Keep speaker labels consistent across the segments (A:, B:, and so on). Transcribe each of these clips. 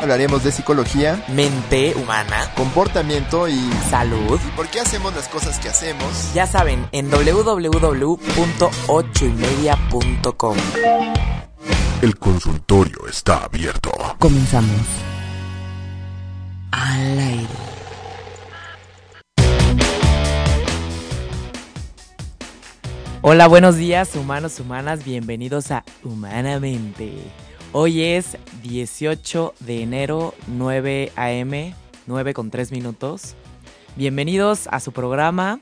A: Hablaremos de psicología,
B: Mente humana,
A: comportamiento y
B: salud.
C: ¿Por qué hacemos las cosas que hacemos?
B: Ya saben, en www.ochoymedia.com.
D: El consultorio está abierto.
B: Comenzamos. Al aire. Hola, buenos días, humanos, humanas. Bienvenidos a Humanamente. Hoy es 18 de enero, 9 a.m., 9 con 3 minutos. Bienvenidos a su programa.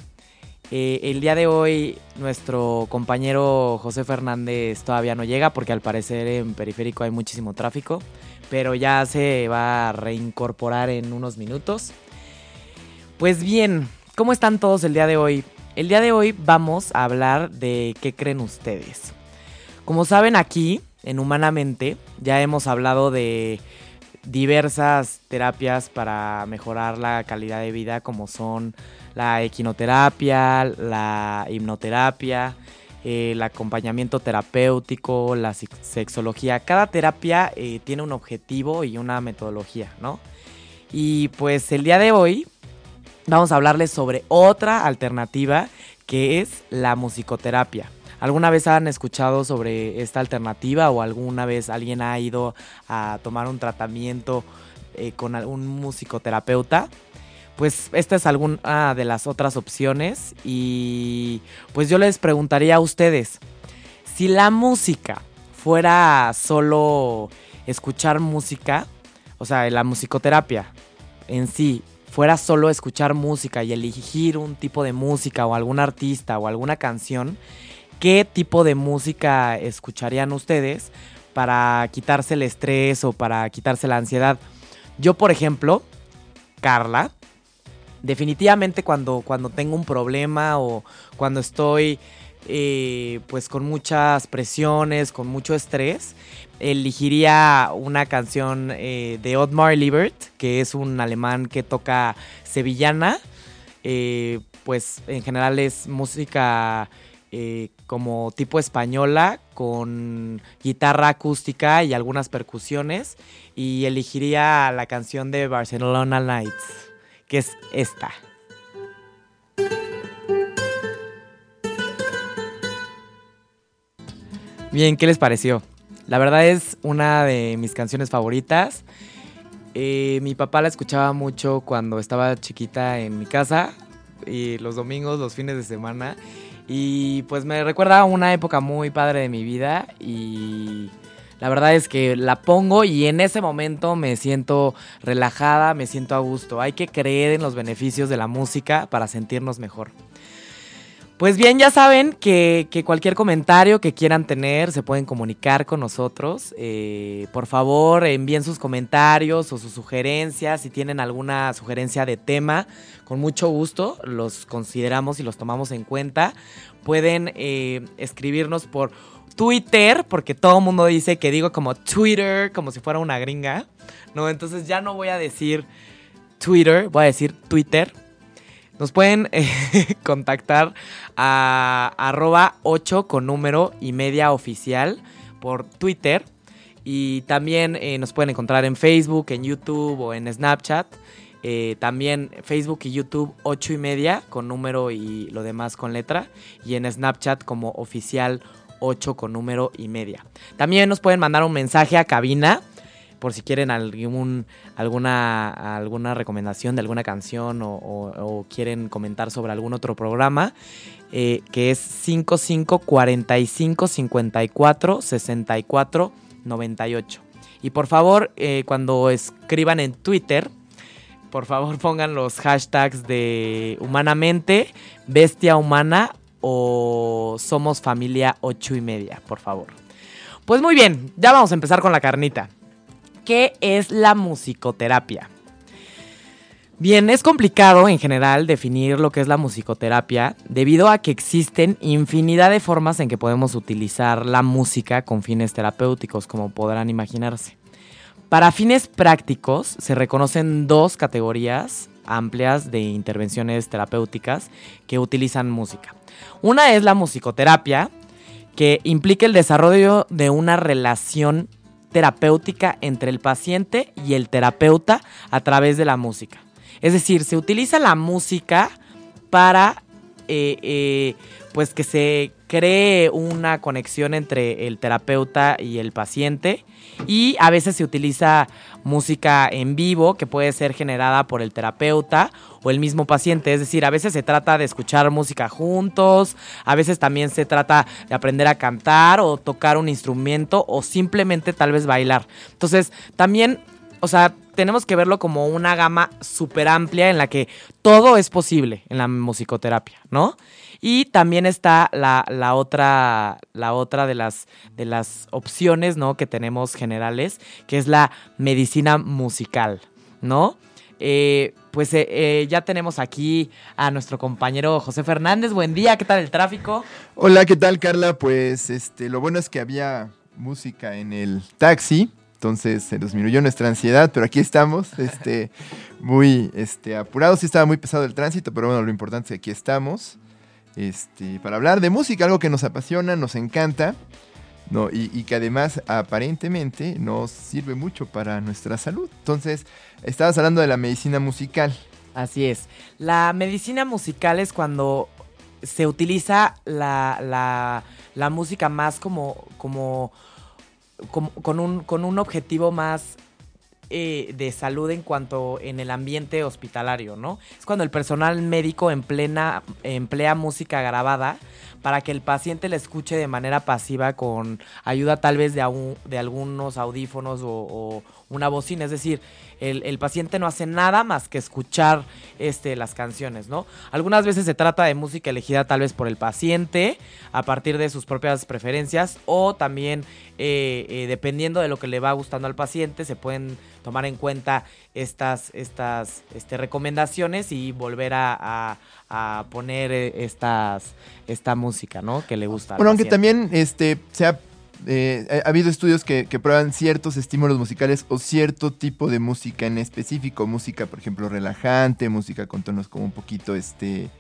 B: Eh, el día de hoy nuestro compañero José Fernández todavía no llega porque al parecer en Periférico hay muchísimo tráfico, pero ya se va a reincorporar en unos minutos. Pues bien, ¿cómo están todos el día de hoy? El día de hoy vamos a hablar de qué creen ustedes. Como saben aquí, en Humanamente, ya hemos hablado de diversas terapias para mejorar la calidad de vida, como son la equinoterapia, la hipnoterapia, el acompañamiento terapéutico, la sexología. Cada terapia eh, tiene un objetivo y una metodología, ¿no? Y pues el día de hoy vamos a hablarles sobre otra alternativa que es la musicoterapia. ¿Alguna vez han escuchado sobre esta alternativa o alguna vez alguien ha ido a tomar un tratamiento eh, con algún musicoterapeuta? Pues esta es alguna de las otras opciones y pues yo les preguntaría a ustedes, si la música fuera solo escuchar música, o sea, la musicoterapia en sí fuera solo escuchar música y elegir un tipo de música o algún artista o alguna canción, ¿qué tipo de música escucharían ustedes para quitarse el estrés o para quitarse la ansiedad? Yo, por ejemplo, Carla, definitivamente cuando, cuando tengo un problema o cuando estoy eh, pues con muchas presiones, con mucho estrés, elegiría una canción eh, de Otmar Liebert, que es un alemán que toca sevillana. Eh, pues en general es música como tipo española, con guitarra acústica y algunas percusiones. Y elegiría la canción de Barcelona Nights, que es esta. Bien, ¿qué les pareció? La verdad es una de mis canciones favoritas. Eh, mi papá la escuchaba mucho cuando estaba chiquita en mi casa, y los domingos, los fines de semana. Y pues me recuerda a una época muy padre de mi vida y la verdad es que la pongo y en ese momento me siento relajada, me siento a gusto. Hay que creer en los beneficios de la música para sentirnos mejor. Pues bien, ya saben que, cualquier comentario que quieran tener se pueden comunicar con nosotros. Eh, por favor, envíen sus comentarios o sus sugerencias. Si tienen alguna sugerencia de tema, con mucho gusto los consideramos y los tomamos en cuenta. Pueden eh, escribirnos por Twitter, porque todo el mundo dice que digo como Twitter, como si fuera una gringa. No, entonces ya no voy a decir Twitter, voy a decir Twitter nos pueden eh, contactar a arroba 8 con número y media oficial por Twitter. Y también eh, nos pueden encontrar en Facebook, en YouTube o en Snapchat. Eh, también Facebook y YouTube 8 y media con número y lo demás con letra. Y en Snapchat como oficial 8 con número y media. También nos pueden mandar un mensaje a cabina por si quieren algún, alguna, alguna recomendación de alguna canción o, quieren comentar sobre algún otro programa, eh, que es 55 45 54 64 98. Y por favor, eh, cuando escriban en Twitter, por favor pongan los hashtags de humanamente, bestia humana o somos familia 8 y media, por favor. Pues muy bien, ya vamos a empezar con la carnita. ¿Qué es la musicoterapia? Bien, es complicado en general definir lo que es la musicoterapia debido a que existen infinidad de formas en que podemos utilizar la música con fines terapéuticos, como podrán imaginarse. Para fines prácticos se reconocen dos categorías amplias de intervenciones terapéuticas que utilizan música. Una es la musicoterapia, que implica el desarrollo de una relación terapéutica entre el paciente y el terapeuta a través de la música. Es decir, se utiliza la música para eh, eh, pues que se cree una conexión entre el terapeuta y el paciente y a veces se utiliza música en vivo que puede ser generada por el terapeuta o el mismo paciente. Es decir, a veces se trata de escuchar música juntos, a veces también se trata de aprender a cantar o tocar un instrumento o simplemente tal vez bailar. Entonces, también, o sea, tenemos que verlo como una gama súper amplia en la que todo es posible en la musicoterapia, ¿no? Y también está la, otra, la otra de las, de las opciones, ¿no? Que tenemos generales, que es la medicina musical, ¿no? Eh, pues eh, eh, ya tenemos aquí a nuestro compañero José Fernández. Buen día, ¿qué tal el tráfico?
A: Hola, ¿qué tal Carla? Pues este, lo bueno es que había música en el taxi, entonces se disminuyó nuestra ansiedad, pero aquí estamos, este, muy este, apurados. Sí estaba muy pesado el tránsito, pero bueno, lo importante es que aquí estamos este, para hablar de música, algo que nos apasiona, nos encanta, ¿no? y, que además aparentemente nos sirve mucho para nuestra salud. Entonces, estabas hablando de la medicina musical.
B: Así es. La medicina musical es cuando se utiliza la, la, música más como, como, como, con, un, con un objetivo más eh, de salud en cuanto en el ambiente hospitalario, ¿no? Es cuando el personal médico en plena, emplea música grabada para que el paciente la escuche de manera pasiva con ayuda tal vez de, de algunos audífonos o, una bocina. Es decir, el, paciente no hace nada más que escuchar este, las canciones, ¿no? Algunas veces se trata de música elegida tal vez por el paciente a partir de sus propias preferencias o también eh, eh, dependiendo de lo que le va gustando al paciente se pueden tomar en cuenta estas, estas este, recomendaciones y volver a, poner eh, estas, esta música, ¿no? Que le gusta.
A: Bueno, aunque también este, se ha eh, ha habido estudios que, prueban ciertos estímulos musicales o cierto tipo de música en específico. Música, por ejemplo, relajante, música con tonos como un poquito, este,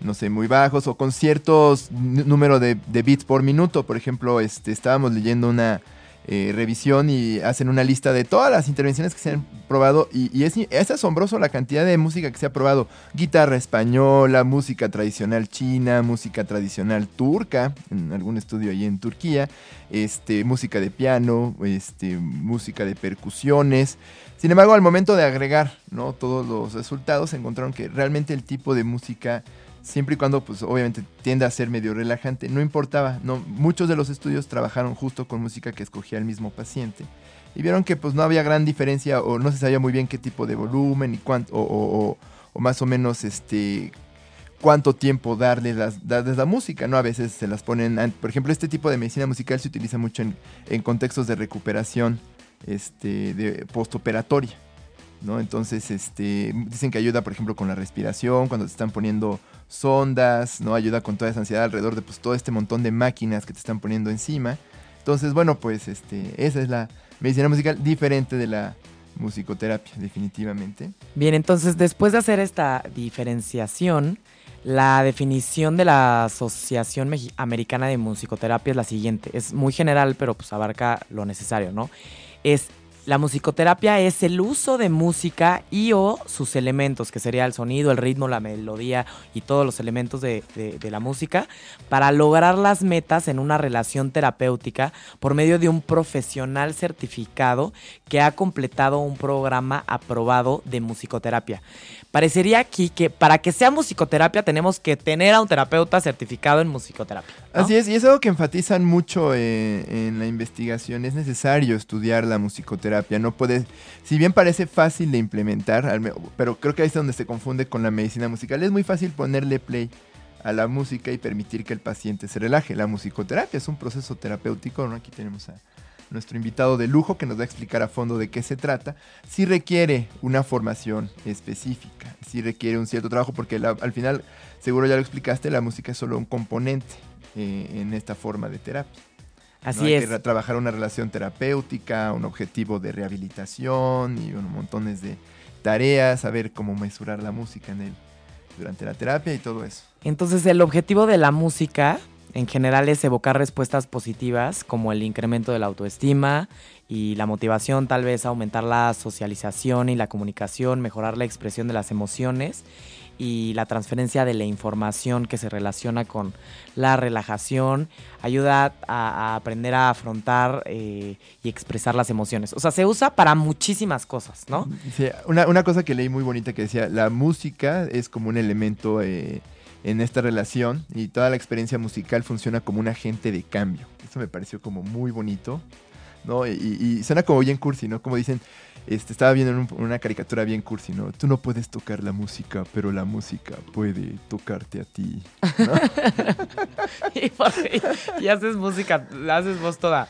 A: no sé, muy bajos o con ciertos número de, de, beats por minuto. Por ejemplo, este, estábamos leyendo una, eh, revisión y hacen una lista de todas las intervenciones que se han probado y, es, asombroso la cantidad de música que se ha probado. Guitarra española, música tradicional china, música tradicional turca, en algún estudio allí en Turquía, este, música de piano, este, música de percusiones. Sin embargo, al momento de agregar ¿no? todos los resultados, encontraron que realmente el tipo de música siempre y cuando, pues obviamente tiende a ser medio relajante, no importaba, no, muchos de los estudios trabajaron justo con música que escogía el mismo paciente y vieron que pues no había gran diferencia o no se sabía muy bien qué tipo de volumen y cuánto, o, más o menos este cuánto tiempo darle las, darles la música, ¿no? A veces se las ponen, por ejemplo, este tipo de medicina musical se utiliza mucho en, en contextos de recuperación este, de postoperatoria. ¿no? Entonces, este, dicen que ayuda, por ejemplo, con la respiración, cuando te están poniendo sondas, ¿no? Ayuda con toda esa ansiedad alrededor de pues, todo este montón de máquinas que te están poniendo encima. Entonces, bueno, pues este, esa es la medicina musical diferente de la musicoterapia, definitivamente.
B: Bien, entonces, después de hacer esta diferenciación, la definición de la Asociación Americana de Musicoterapia es la siguiente. Es muy general, pero pues abarca lo necesario, ¿no? Es la musicoterapia es el uso de música y o sus elementos, que sería el sonido, el ritmo, la melodía y todos los elementos de, la música, para lograr las metas en una relación terapéutica por medio de un profesional certificado que ha completado un programa aprobado de musicoterapia. Parecería aquí que para que sea musicoterapia tenemos que tener a un terapeuta certificado en musicoterapia.
A: Así es, y es algo que enfatizan mucho eh, en la investigación. Es necesario estudiar la musicoterapia. No puede, si bien parece fácil de implementar, pero creo que ahí es donde se confunde con la medicina musical. Es muy fácil ponerle play a la música y permitir que el paciente se relaje. La musicoterapia es un proceso terapéutico. ¿no? Aquí tenemos a, nuestro invitado de lujo que nos va a explicar a fondo de qué se trata, sí requiere una formación específica, sí requiere un cierto trabajo porque al final, seguro ya lo explicaste, la música es solo un componente eh, en esta forma de terapia.
B: Así
A: Hay
B: es.
A: que trabajar una relación terapéutica, un objetivo de rehabilitación y un montones de tareas, saber cómo mesurar la música en él durante la terapia y todo eso.
B: Entonces el objetivo de la música en general es evocar respuestas positivas como el incremento de la autoestima y la motivación, tal vez aumentar la socialización y la comunicación, mejorar la expresión de las emociones y la transferencia de la información que se relaciona con la relajación, ayuda a, aprender a afrontar eh, y expresar las emociones. O sea, se usa para muchísimas cosas, ¿no?
A: Sí, una, una cosa que leí muy bonita que decía, la música es como un elemento eh, en esta relación y toda la experiencia musical funciona como un agente de cambio. Eso me pareció como muy bonito, ¿no? Y, y suena como bien cursi, ¿no? Como dicen, este, estaba viendo en un- una caricatura bien cursi, ¿no? Tú no puedes tocar la música, pero la música puede tocarte a ti. ¿no?
B: y, porque- y haces música, haces voz toda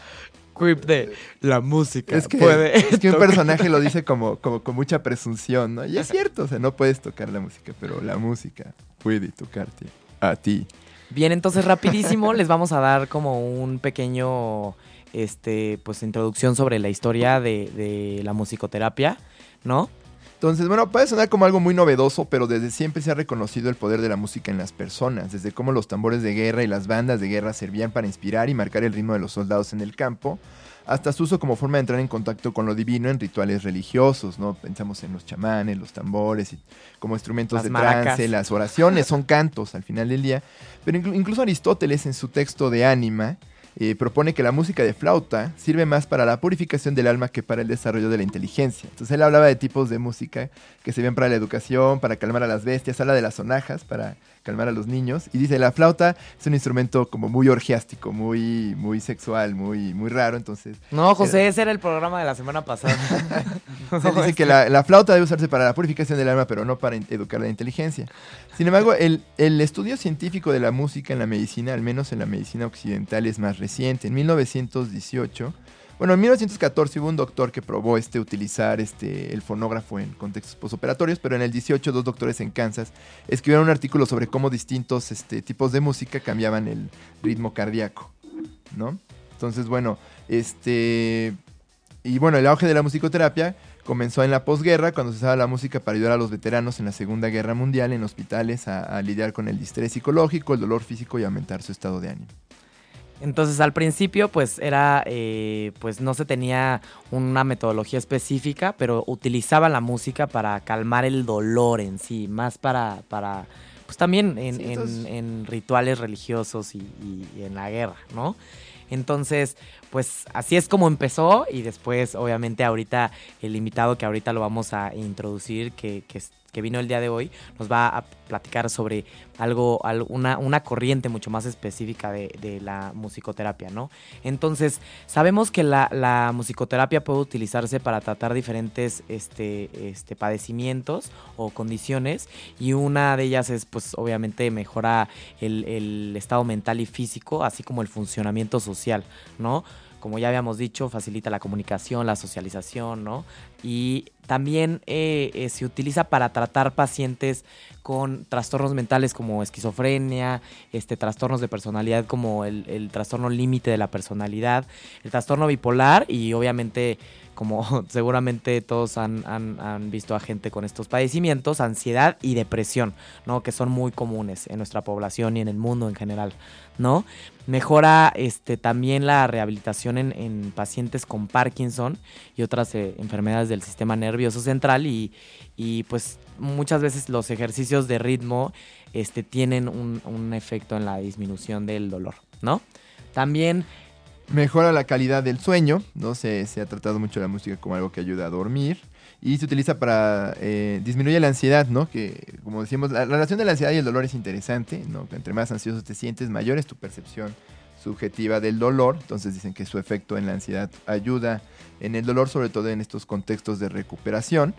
B: creep de la música.
A: es, que,
B: puede
A: es que un personaje lo dice como, como con mucha presunción, ¿no? Y es cierto, o sea, no puedes tocar la música, pero la música puede tocarte a ti.
B: Bien, entonces rapidísimo les vamos a dar como un pequeño, este, pues introducción sobre la historia de, de la musicoterapia, ¿no?
A: Entonces, bueno, puede sonar como algo muy novedoso, pero desde siempre se ha reconocido el poder de la música en las personas, desde cómo los tambores de guerra y las bandas de guerra servían para inspirar y marcar el ritmo de los soldados en el campo, hasta su uso como forma de entrar en contacto con lo divino en rituales religiosos, ¿no? Pensamos en los chamanes, los tambores, y como instrumentos
B: Las
A: de
B: maracas.
A: trance, las oraciones, son cantos al final del día. Pero inclu- incluso Aristóteles en su texto de Ánima eh, propone que la música de flauta sirve más para la purificación del alma que para el desarrollo de la inteligencia. Entonces él hablaba de tipos de música que sirven para la educación, para calmar a las bestias, habla de las sonajas para calmar a los niños y dice la flauta es un instrumento como muy orgiástico, muy muy sexual, muy muy raro, entonces
B: No, José, ese era el programa de la semana pasada.
A: él dice que la, la flauta debe usarse para la purificación del alma, pero no para educar la inteligencia. Sin embargo, el, el estudio científico de la música en la medicina, al menos en la medicina occidental, es más reciente. En 1918, bueno, en 1914 hubo un doctor que probó este, utilizar este, el fonógrafo en contextos posoperatorios, pero en el 18 dos doctores en Kansas escribieron un artículo sobre cómo distintos este, tipos de música cambiaban el ritmo cardíaco, ¿no? Entonces, bueno, este... Y bueno, el auge de la musicoterapia comenzó en la posguerra, cuando se usaba la música para ayudar a los veteranos en la Segunda Guerra Mundial en hospitales a, a lidiar con el distrés psicológico, el dolor físico y aumentar su estado de ánimo.
B: Entonces al principio pues era, eh, pues no se tenía una metodología específica, pero utilizaban la música para calmar el dolor en sí, más para, para pues también en,
A: Sí,
B: en-
A: entonces-
B: en rituales religiosos y, y- y en la guerra, ¿no? Entonces, pues así es como empezó y después, obviamente, ahorita el invitado que ahorita lo vamos a introducir, que, que, es- que vino el día de hoy, nos va a platicar sobre algo, al- una, una corriente mucho más específica de, de la musicoterapia, ¿no? Entonces, sabemos que la, la musicoterapia puede utilizarse para tratar diferentes este, este, padecimientos o condiciones y una de ellas es, pues, obviamente mejora el, el estado mental y físico, así como el funcionamiento social, ¿no? Como ya habíamos dicho, facilita la comunicación, la socialización, ¿no? Y también eh, eh, se utiliza para tratar pacientes con trastornos mentales como esquizofrenia, este, trastornos de personalidad como el, el trastorno límite de la personalidad, el trastorno bipolar y obviamente como seguramente todos han, han- visto a gente con estos padecimientos, ansiedad y depresión, ¿no? Que son muy comunes en nuestra población y en el mundo en general, ¿no? Mejora este, también la rehabilitación en, en pacientes con Parkinson y otras eh, enfermedades del sistema nervioso central y, y, pues muchas veces los ejercicios de ritmo este, tienen un, un efecto en la disminución del dolor, ¿no? También
A: Mejora la calidad del sueño, ¿no? Se, se ha tratado mucho la música como algo que ayuda a dormir. Y se utiliza para eh, disminuir la ansiedad, ¿no? Que, como decimos, la, la relación de la ansiedad y el dolor es interesante, ¿no? Que entre más ansioso te sientes, mayor es tu percepción subjetiva del dolor. Entonces dicen que su efecto en la ansiedad ayuda en el dolor, sobre todo en estos contextos de recuperación.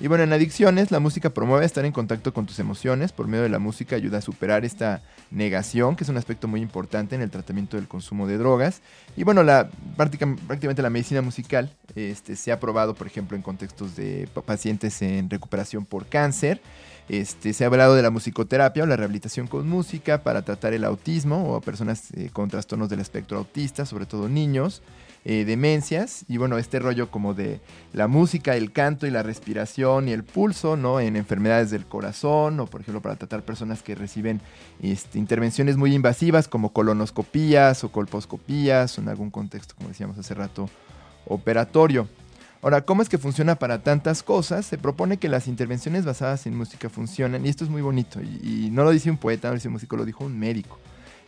A: Y bueno, en adicciones, la música promueve estar en contacto con tus emociones. Por medio de la música ayuda a superar esta negación, que es un aspecto muy importante en el tratamiento del consumo de drogas. Y bueno, la, prácticamente la medicina musical este, se ha probado, por ejemplo, en contextos de pacientes en recuperación por cáncer. Este, se ha hablado de la musicoterapia o la rehabilitación con música para tratar el autismo o personas eh, con trastornos del espectro autista, sobre todo niños. Eh, demencias y bueno, este rollo como de la música, el canto y la respiración y el pulso, ¿no? En enfermedades del corazón o por ejemplo para tratar personas que reciben este, intervenciones muy invasivas como colonoscopías o colposcopías o en algún contexto, como decíamos hace rato, operatorio. Ahora, ¿cómo es que funciona para tantas cosas? Se propone que las intervenciones basadas en música funcionan, y esto es muy bonito, y, y no lo dice un poeta, no lo dice un músico, lo dijo un médico.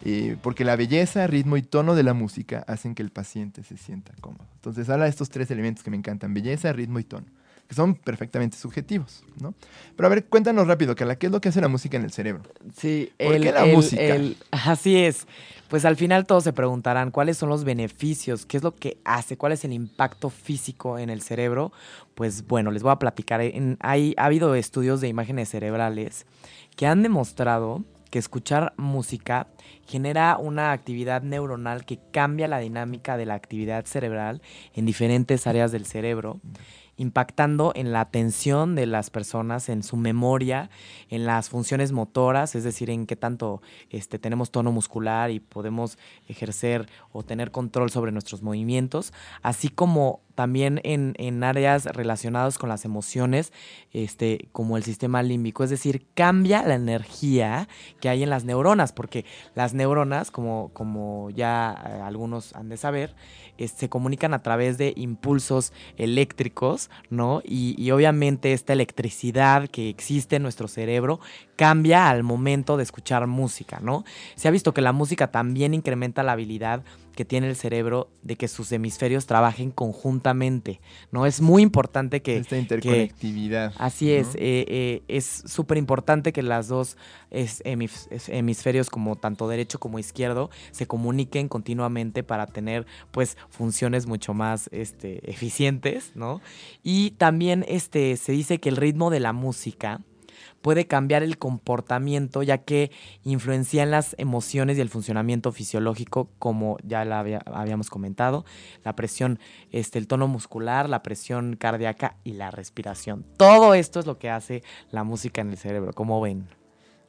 A: Eh, porque la belleza, ritmo y tono de la música hacen que el paciente se sienta cómodo. Entonces habla de estos tres elementos que me encantan, belleza, ritmo y tono, que son perfectamente subjetivos, ¿no? Pero a ver, cuéntanos rápido, Carla, ¿qué es lo que hace la música en el cerebro?
B: Sí,
A: ¿Por qué la música?
B: así es. Pues al final todos se preguntarán cuáles son los beneficios, qué es lo que hace, cuál es el impacto físico en el cerebro. Pues bueno, les voy a platicar. hay, ha habido estudios de imágenes cerebrales que han demostrado que escuchar música genera una actividad neuronal que cambia la dinámica de la actividad cerebral en diferentes áreas del cerebro impactando en la atención de las personas, en su memoria, en las funciones motoras, es decir, en qué tanto este, tenemos tono muscular y podemos ejercer o tener control sobre nuestros movimientos, así como también en, áreas relacionadas con las emociones, este, como el sistema límbico, es decir, cambia la energía que hay en las neuronas, porque las neuronas, como, como ya eh, algunos han de saber, se comunican a través de impulsos eléctricos, ¿no? Y, y obviamente esta electricidad que existe en nuestro cerebro cambia al momento de escuchar música, ¿no? Se ha visto que la música también incrementa la habilidad que tiene el cerebro de que sus hemisferios trabajen conjuntamente, ¿no? Es muy importante que...
A: Esta interconectividad.
B: así es, eh, eh, es súper importante que las dos hemisferios, como tanto derecho como izquierdo, se comuniquen continuamente para tener, pues, funciones mucho más este, eficientes, ¿no? Y también este, se dice que el ritmo de la música puede cambiar el comportamiento ya que influencia en las emociones y el funcionamiento fisiológico como ya la habíamos comentado, la presión, este, el tono muscular, la presión cardíaca y la respiración. Todo esto es lo que hace la música en el cerebro, como ven.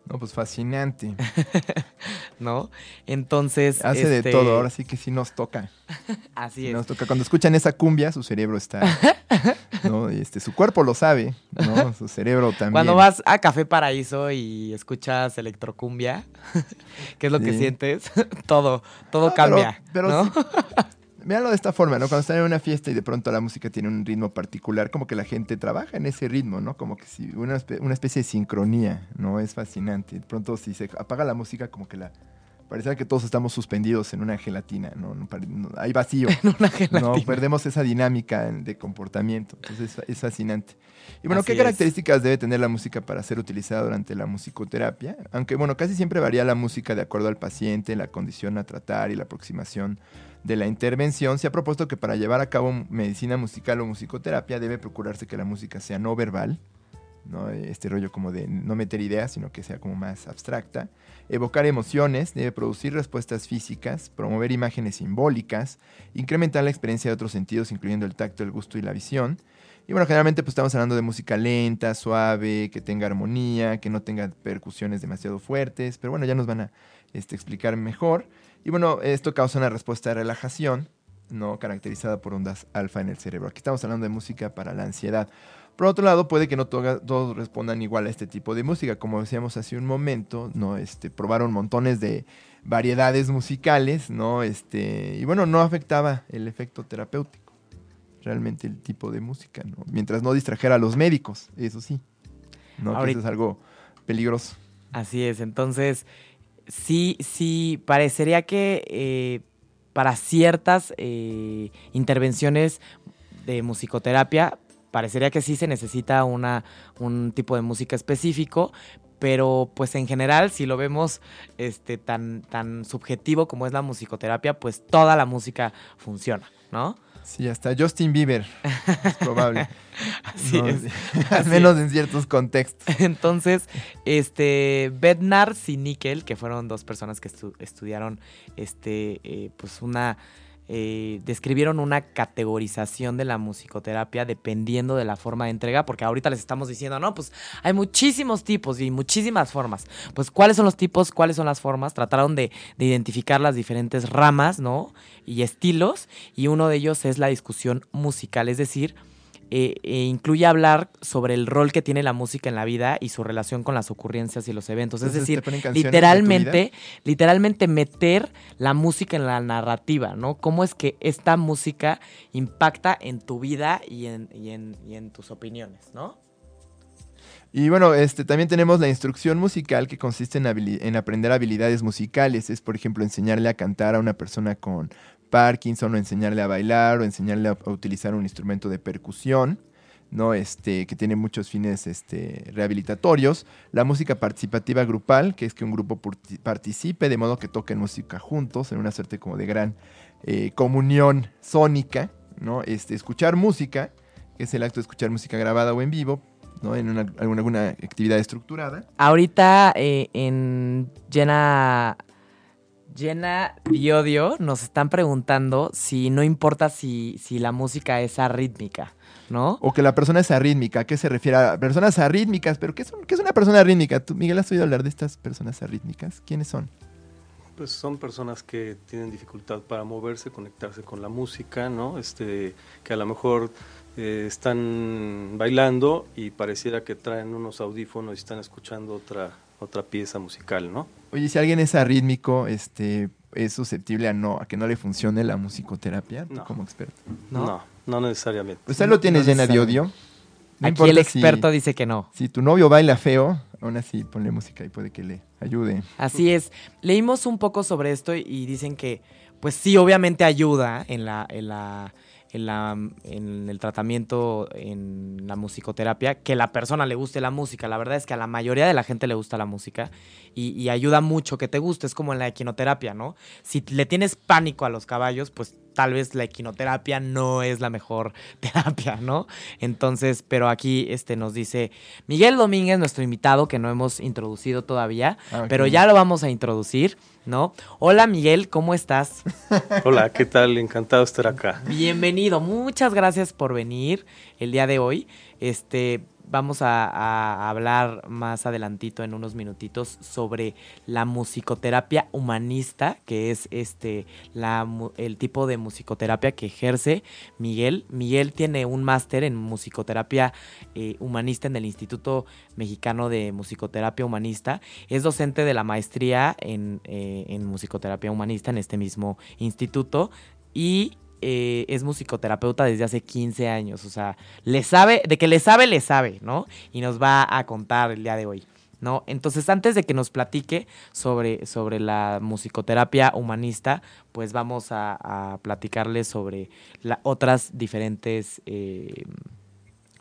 A: No, pues fascinante.
B: ¿No? Entonces.
A: Hace de
B: este
A: todo, ahora sí que sí nos toca.
B: Así es.
A: Nos toca. Cuando escuchan esa cumbia, su cerebro está. ¿no? Este, su cuerpo lo sabe, ¿no? Su cerebro también.
B: Cuando vas a Café Paraíso y escuchas electrocumbia, ¿qué es lo que sientes? todo, todo cambia. Pero, ¿no?
A: Véanlo de esta forma, ¿no? Cuando están en una fiesta y de pronto la música tiene un ritmo particular, como que la gente trabaja en ese ritmo, ¿no? Como que si una, una especie de sincronía, ¿no? Es fascinante. De pronto si se apaga la música, como que la... Parece que todos estamos suspendidos en una gelatina, ¿no? hay vacío.
B: en una gelatina.
A: No, perdemos esa dinámica de comportamiento. Entonces es, fascinante. Y bueno, ¿qué características debe tener la música para ser utilizada durante la musicoterapia? Aunque bueno, casi siempre varía la música de acuerdo al paciente, la condición a tratar y la aproximación de la intervención, se ha propuesto que para llevar a cabo medicina musical o musicoterapia debe procurarse que la música sea no verbal, ¿no? este rollo como de no meter ideas, sino que sea como más abstracta, evocar emociones, debe producir respuestas físicas, promover imágenes simbólicas, incrementar la experiencia de otros sentidos, incluyendo el tacto, el gusto y la visión. Y bueno, generalmente pues estamos hablando de música lenta, suave, que tenga armonía, que no tenga percusiones demasiado fuertes, pero bueno, ya nos van a este, explicar mejor. Y bueno, esto causa una respuesta de relajación, ¿no? Caracterizada por ondas alfa en el cerebro. Aquí estamos hablando de música para la ansiedad. Por otro lado, puede que no todos respondan igual a este tipo de música. Como decíamos hace un momento, ¿no? Este, probaron montones de variedades musicales, ¿no? Este, y bueno, no afectaba el efecto terapéutico. Realmente el tipo de música, ¿no? Mientras no distrajera a los médicos, eso sí. ¿no? eso es algo peligroso.
B: Así es, entonces sí, sí, parecería que eh, para ciertas eh, intervenciones de musicoterapia, parecería que sí se necesita una, un tipo de música específico, pero pues en general, si lo vemos este, tan, tan subjetivo como es la musicoterapia, pues toda la música funciona, ¿no?
A: Sí, hasta Justin Bieber. es probable.
B: Así
A: No,
B: es.
A: Al menos en ciertos contextos.
B: Entonces, este, Bednar y Nickel, que fueron dos personas que estu- estudiaron, este, eh, pues una, eh, describieron una categorización de la musicoterapia dependiendo de la forma de entrega, porque ahorita les estamos diciendo, no, pues hay muchísimos tipos y muchísimas formas. Pues, ¿cuáles son los tipos? ¿Cuáles son las formas? Trataron de, de identificar las diferentes ramas, ¿no? Y estilos, y uno de ellos es la discusión musical, es decir, eh, eh, incluye hablar sobre el rol que tiene la música en la vida y su relación con las ocurrencias y los eventos.
A: Entonces,
B: es
A: ¿te
B: decir,
A: de
B: literalmente, literalmente meter la música en la narrativa, ¿no? Cómo es que esta música impacta en tu vida y en, y en, y en tus opiniones, ¿no?
A: Y bueno, este, también tenemos la instrucción musical que consiste en, en aprender habilidades musicales. Es, por ejemplo, enseñarle a cantar a una persona con Parkinson o enseñarle a bailar o enseñarle a, utilizar un instrumento de percusión. ¿no? Este, que tiene muchos fines este, rehabilitatorios. La música participativa grupal, que es que un grupo participe de modo que toquen música juntos, en una suerte como de gran eh, comunión sónica. ¿no? Este, escuchar música, que es el acto de escuchar música grabada o en vivo, ¿no? En una, alguna, alguna actividad estructurada.
B: Ahorita eh, en Llena, Llena Diodio nos están preguntando si no importa si, si la música es arrítmica, ¿no?
A: O que la persona es arrítmica. ¿A qué se refiere? A personas arrítmicas. ¿Pero qué, son, qué es una persona arrítmica? ¿Tú, Miguel, has oído hablar de estas personas arrítmicas? ¿Quiénes son?
E: Pues son personas que tienen dificultad para moverse, conectarse con la música, ¿no? Este, que a lo mejor eh, están bailando y pareciera que traen unos audífonos y están escuchando otra, otra pieza musical, ¿no?
A: Oye, si alguien es arrítmico, este, ¿es susceptible a, no, a que no le funcione la musicoterapia? Tú
E: No.
A: como experto.
B: ¿No?
E: No, no, necesariamente.
A: Pues ahí lo tienes
B: no
A: llena de odio. No
B: Aquí el
A: si-
B: experto dice que no.
A: Si tu novio baila feo, aún así ponle música y puede que le ayude.
B: Así es. Leímos un poco sobre esto y dicen que, pues sí, obviamente ayuda en la, en la, en la, en el tratamiento, en la musicoterapia, que la persona le guste la música. La verdad es que a la mayoría de la gente le gusta la música y, y ayuda mucho que te guste. Es como en la equinoterapia, ¿no? Si le tienes pánico a los caballos, pues tal vez la equinoterapia no es la mejor terapia, ¿no? Entonces, pero aquí este nos dice Miguel Domínguez, nuestro invitado que no hemos introducido todavía,
A: Ah,
B: pero ya lo vamos a introducir, ¿no? Hola Miguel, ¿cómo estás?
E: Hola, ¿qué tal? Encantado de estar acá.
B: Bienvenido, muchas gracias por venir el día de hoy. Este, vamos a, hablar más adelantito en unos minutitos sobre la musicoterapia humanista, que es este el tipo de musicoterapia que ejerce Miguel. Miguel tiene un máster en musicoterapia eh, humanista en el Instituto Mexicano de Musicoterapia Humanista. Es docente de la maestría en, eh, en musicoterapia humanista en este mismo instituto y eh, es musicoterapeuta desde hace 15 años. O sea, le sabe, de que le sabe, le sabe, ¿no? Y nos va a contar el día de hoy. ¿No? Entonces, antes de que nos platique sobre, sobre la musicoterapia humanista, pues vamos a, a platicarles sobre la- otras diferentes eh,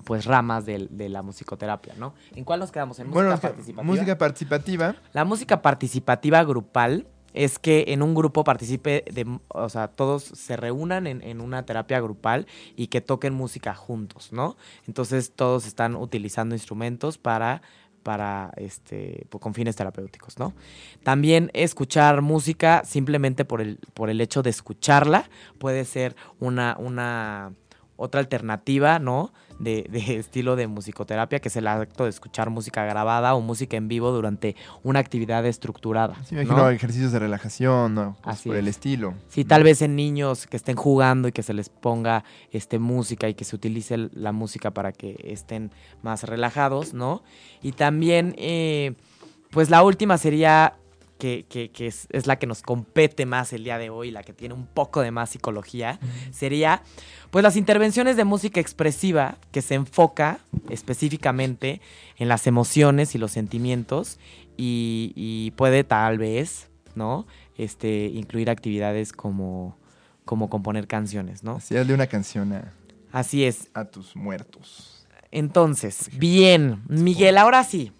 B: pues ramas del- de, la musicoterapia, ¿no? ¿En cuál nos quedamos? En música
A: Bueno,
B: participativa.
A: música participativa.
B: La música participativa grupal es que en un grupo participe, de, o sea, todos se reúnan en, en una terapia grupal y que toquen música juntos, ¿no? Entonces todos están utilizando instrumentos para para este pues, con fines terapéuticos, ¿no? También escuchar música simplemente por el por el hecho de escucharla puede ser una una otra alternativa, ¿no? De, de estilo de musicoterapia, que es el acto de escuchar música grabada o música en vivo durante una actividad estructurada.
A: Sí, me imagino
B: ¿no?
A: ejercicios de relajación, ¿no?
B: Así
A: por el
B: es.
A: estilo.
B: Sí, tal vez en niños que estén jugando y que se les ponga este, música y que se utilice la música para que estén más relajados, ¿no? Y también, eh, pues la última sería, que, que- que es, es la que nos compete más el día de hoy, la que tiene un poco de más psicología, sería, pues las intervenciones de música expresiva que se enfoca específicamente en las emociones y los sentimientos y, y puede tal vez, ¿no? Este, incluir actividades como, como componer canciones, ¿no?
A: Así hazle una canción a,
B: Así es.
A: a tus muertos.
B: Entonces, bien, Miguel, ahora sí.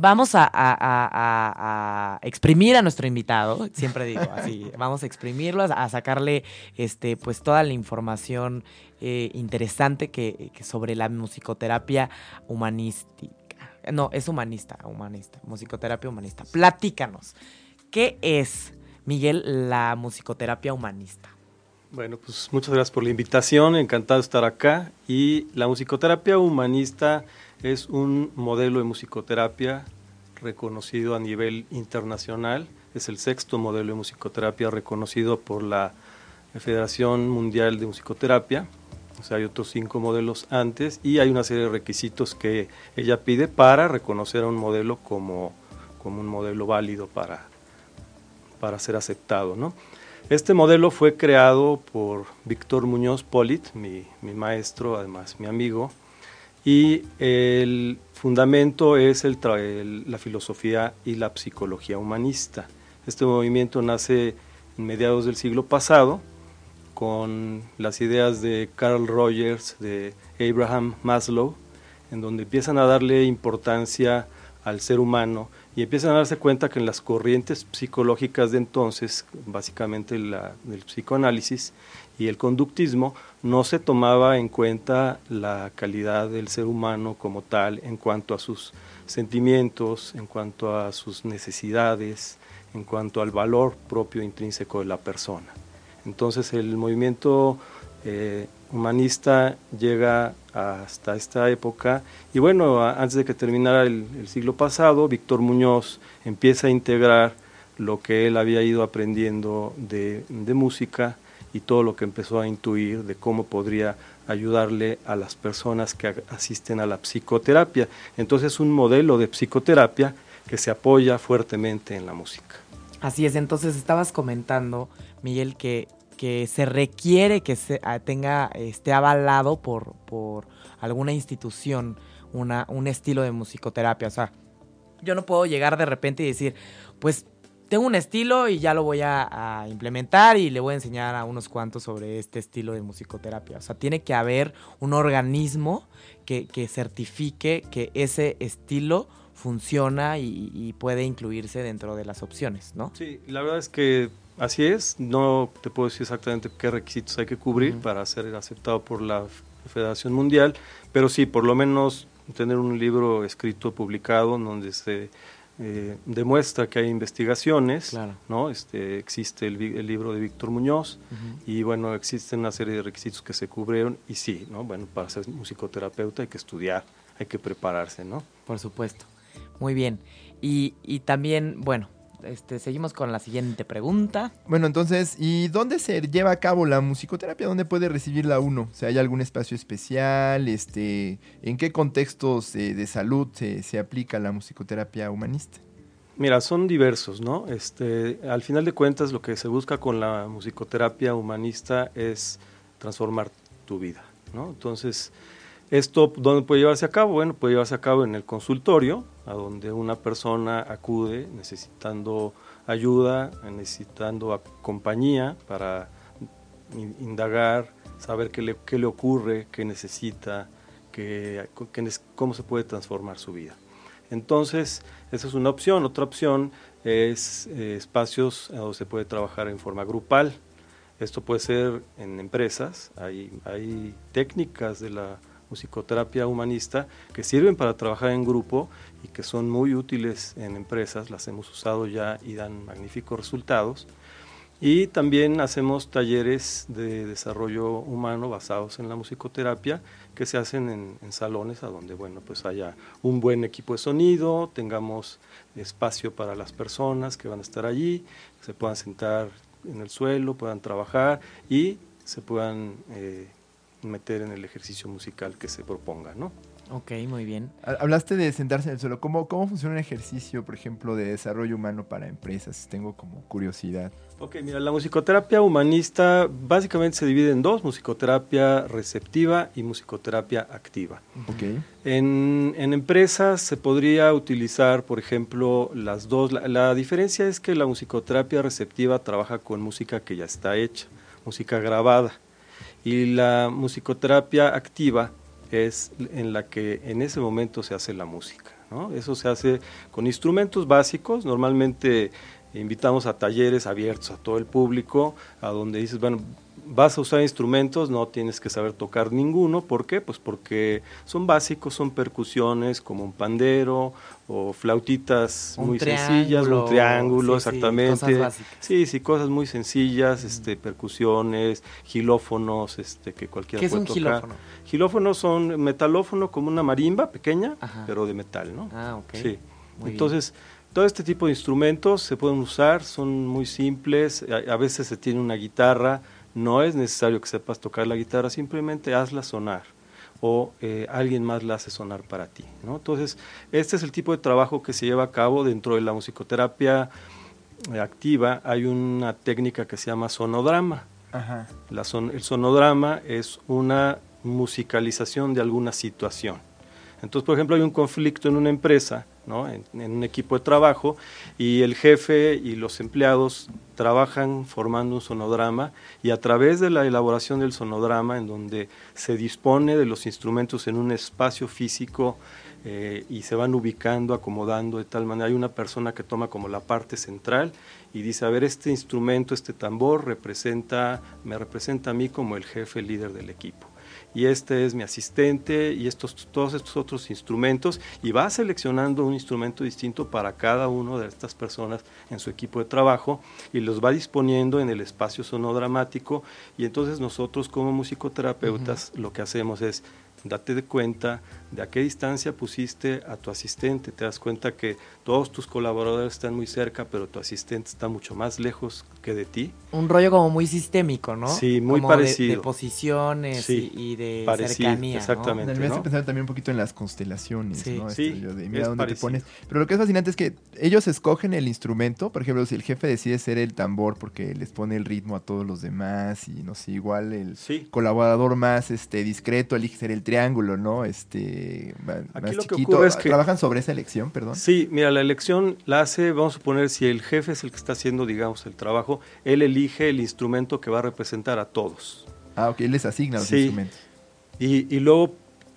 B: Vamos a, a- a- a- a exprimir a nuestro invitado, siempre digo así, vamos a exprimirlo, a, a sacarle este, pues toda la información eh, interesante que, que sobre la musicoterapia humanística. No, es humanista, humanista, musicoterapia humanista. Platícanos, ¿qué es, Miguel, la musicoterapia humanista?
E: Bueno, pues muchas gracias por la invitación, encantado de estar acá. Y la musicoterapia humanista es un modelo de musicoterapia reconocido a nivel internacional. Es el sexto modelo de musicoterapia reconocido por la Federación Mundial de Musicoterapia. O sea, hay otros cinco modelos antes y hay una serie de requisitos que ella pide para reconocer a un modelo como, como un modelo válido para, para ser aceptado, ¿no? Este modelo fue creado por Víctor Muñoz Polit, mi, mi maestro, además mi amigo, y el fundamento es el el- la filosofía y la psicología humanista. Este movimiento nace en mediados del siglo pasado con las ideas de Carl Rogers, de Abraham Maslow, en donde empiezan a darle importancia al ser humano y empiezan a darse cuenta que en las corrientes psicológicas de entonces, básicamente la, del psicoanálisis y el conductismo, no se tomaba en cuenta la calidad del ser humano como tal en cuanto a sus sentimientos, en cuanto a sus necesidades, en cuanto al valor propio intrínseco de la persona. Entonces el movimiento eh, humanista llega hasta esta época y bueno, antes de que terminara el, el siglo pasado, Víctor Muñoz empieza a integrar lo que él había ido aprendiendo de, de música y todo lo que empezó a intuir de cómo podría ayudarle a las personas que asisten a la psicoterapia. Entonces un modelo de psicoterapia que se apoya fuertemente en la música.
B: Así es, entonces estabas comentando, Miguel, que, que se requiere que se, ah, tenga, esté avalado por, por alguna institución una, un estilo de musicoterapia. O sea, yo no puedo llegar de repente y decir, pues tengo un estilo y ya lo voy a, a implementar y le voy a enseñar a unos cuantos sobre este estilo de musicoterapia. O sea, tiene que haber un organismo que, que certifique que ese estilo funciona y, y puede incluirse dentro de las opciones, ¿no?
E: Sí, la verdad es que así es. No te puedo decir exactamente qué requisitos hay que cubrir para ser aceptado por la Federación Mundial, pero sí, por lo menos tener un libro escrito, publicado, en donde se eh, demuestra que hay investigaciones,
B: Claro.
E: ¿no? Este, existe el, libro de Víctor Muñoz y bueno, existen una serie de requisitos que se cubrieron y sí, ¿no? Bueno, para ser musicoterapeuta hay que estudiar, hay que prepararse, ¿no?
B: Por supuesto. Muy bien. Y, y también, bueno, este, seguimos con la siguiente pregunta.
A: Bueno, entonces, ¿y dónde se lleva a cabo la musicoterapia? ¿Dónde puede recibirla uno? O sea, ¿hay algún espacio especial? Este, ¿En qué contextos eh, de salud se, se aplica la musicoterapia humanista?
E: Mira, son diversos, ¿no? Este, al final de cuentas, lo que se busca con la musicoterapia humanista es transformar tu vida, ¿no? Entonces, ¿esto dónde puede llevarse a cabo? Bueno, puede llevarse a cabo en el consultorio, a donde una persona acude necesitando ayuda, necesitando compañía para in- indagar, saber qué le, qué le ocurre, qué necesita, qué- cómo se puede transformar su vida. Entonces, esa es una opción. Otra opción es eh, espacios donde se puede trabajar en forma grupal. Esto puede ser en empresas. Hay, hay técnicas de la musicoterapia humanista que sirven para trabajar en grupo y que son muy útiles en empresas. Las hemos usado ya y dan magníficos resultados. Y también hacemos talleres de desarrollo humano basados en la musicoterapia que se hacen en, en salones a donde bueno pues haya un buen equipo de sonido, tengamos espacio para las personas que van a estar allí, se puedan sentar en el suelo, puedan trabajar y se puedan eh, meter en el ejercicio musical que se proponga, ¿no?
B: Ok, muy bien.
A: Ha- Hablaste de sentarse en el suelo. ¿Cómo, ¿Cómo funciona un ejercicio, por ejemplo, de desarrollo humano para empresas? Tengo como curiosidad.
E: Ok, mira, la musicoterapia humanista básicamente se divide en dos, musicoterapia receptiva y musicoterapia activa.
A: Ok.
E: En, en empresas se podría utilizar, por ejemplo, las dos. La, la diferencia es que la musicoterapia receptiva trabaja con música que ya está hecha, música grabada. Y la musicoterapia activa es en la que en ese momento se hace la música. ¿no? Eso se hace con instrumentos básicos, normalmente invitamos a talleres abiertos a todo el público, a donde dices, bueno, vas a usar instrumentos, no tienes que saber tocar ninguno. ¿Por qué? Pues porque son básicos, son percusiones como un pandero o flautitas muy sencillas, un triángulo, exactamente. Sí, sí, cosas muy sencillas, este, percusiones, gilófonos, este, que cualquiera
B: ¿Qué
E: puede
B: es un
E: tocar.
B: gilófono?
E: Gilófonos son metalófono como una marimba pequeña,
B: Ajá.
E: pero de metal, ¿no?
B: Ah, ok.
E: Sí.
B: Muy
E: Entonces, todo este tipo de instrumentos se pueden usar, son muy simples, a, a veces se tiene una guitarra, no es necesario que sepas tocar la guitarra, simplemente hazla sonar o eh, alguien más la hace sonar para ti. ¿no? Entonces, este es el tipo de trabajo que se lleva a cabo dentro de la musicoterapia eh, activa. Hay una técnica que se llama sonodrama.
A: Ajá.
E: La son- el sonodrama es una musicalización de alguna situación. Entonces, por ejemplo, hay un conflicto en una empresa, ¿no? en, un equipo de trabajo, y el jefe y los empleados trabajan formando un sonodrama y a través de la elaboración del sonodrama, en donde se dispone de los instrumentos en un espacio físico eh, y se van ubicando, acomodando de tal manera, hay una persona que toma como la parte central y dice, a ver, este instrumento, este tambor representa, me representa a mí como el jefe líder del equipo y este es mi asistente y estos, todos estos otros instrumentos y va seleccionando un instrumento distinto para cada uno de estas personas en su equipo de trabajo y los va disponiendo en el espacio sonodramático y entonces nosotros como musicoterapeutas lo que hacemos es date de cuenta de a qué distancia pusiste a tu asistente, te das cuenta que todos tus colaboradores están muy cerca, pero tu asistente está mucho más lejos que de ti.
B: Un rollo como muy sistémico, ¿no?
E: Sí, muy
B: Como de-
E: parecido.
B: De, posiciones
E: Sí,
B: y, y de
E: parecido,
B: cercanía. ¿no?
E: exactamente.
A: Me hace
E: ¿no?
A: pensar también un poquito en las constelaciones,
B: Sí.
A: ¿no?
E: Sí,
A: Esto de, mira
E: es
A: dónde te pones. Pero lo que es fascinante es que ellos escogen el instrumento. Por ejemplo, si el jefe decide ser el tambor porque les pone el ritmo a todos los demás y no sé, igual el
E: Sí.
A: colaborador más este discreto elige ser el triángulo, ¿no? Este ma-
E: Aquí
A: más
E: lo que
A: chiquito.
E: ocurre es que-
A: Trabajan sobre esa elección, perdón.
E: Sí, mira, la elección la hace, vamos a suponer, si el jefe es el que está haciendo, digamos, el trabajo, él elige el instrumento que va a representar a todos.
A: Ah, ok, él les asigna los
E: Sí.
A: instrumentos.
E: Y, y luego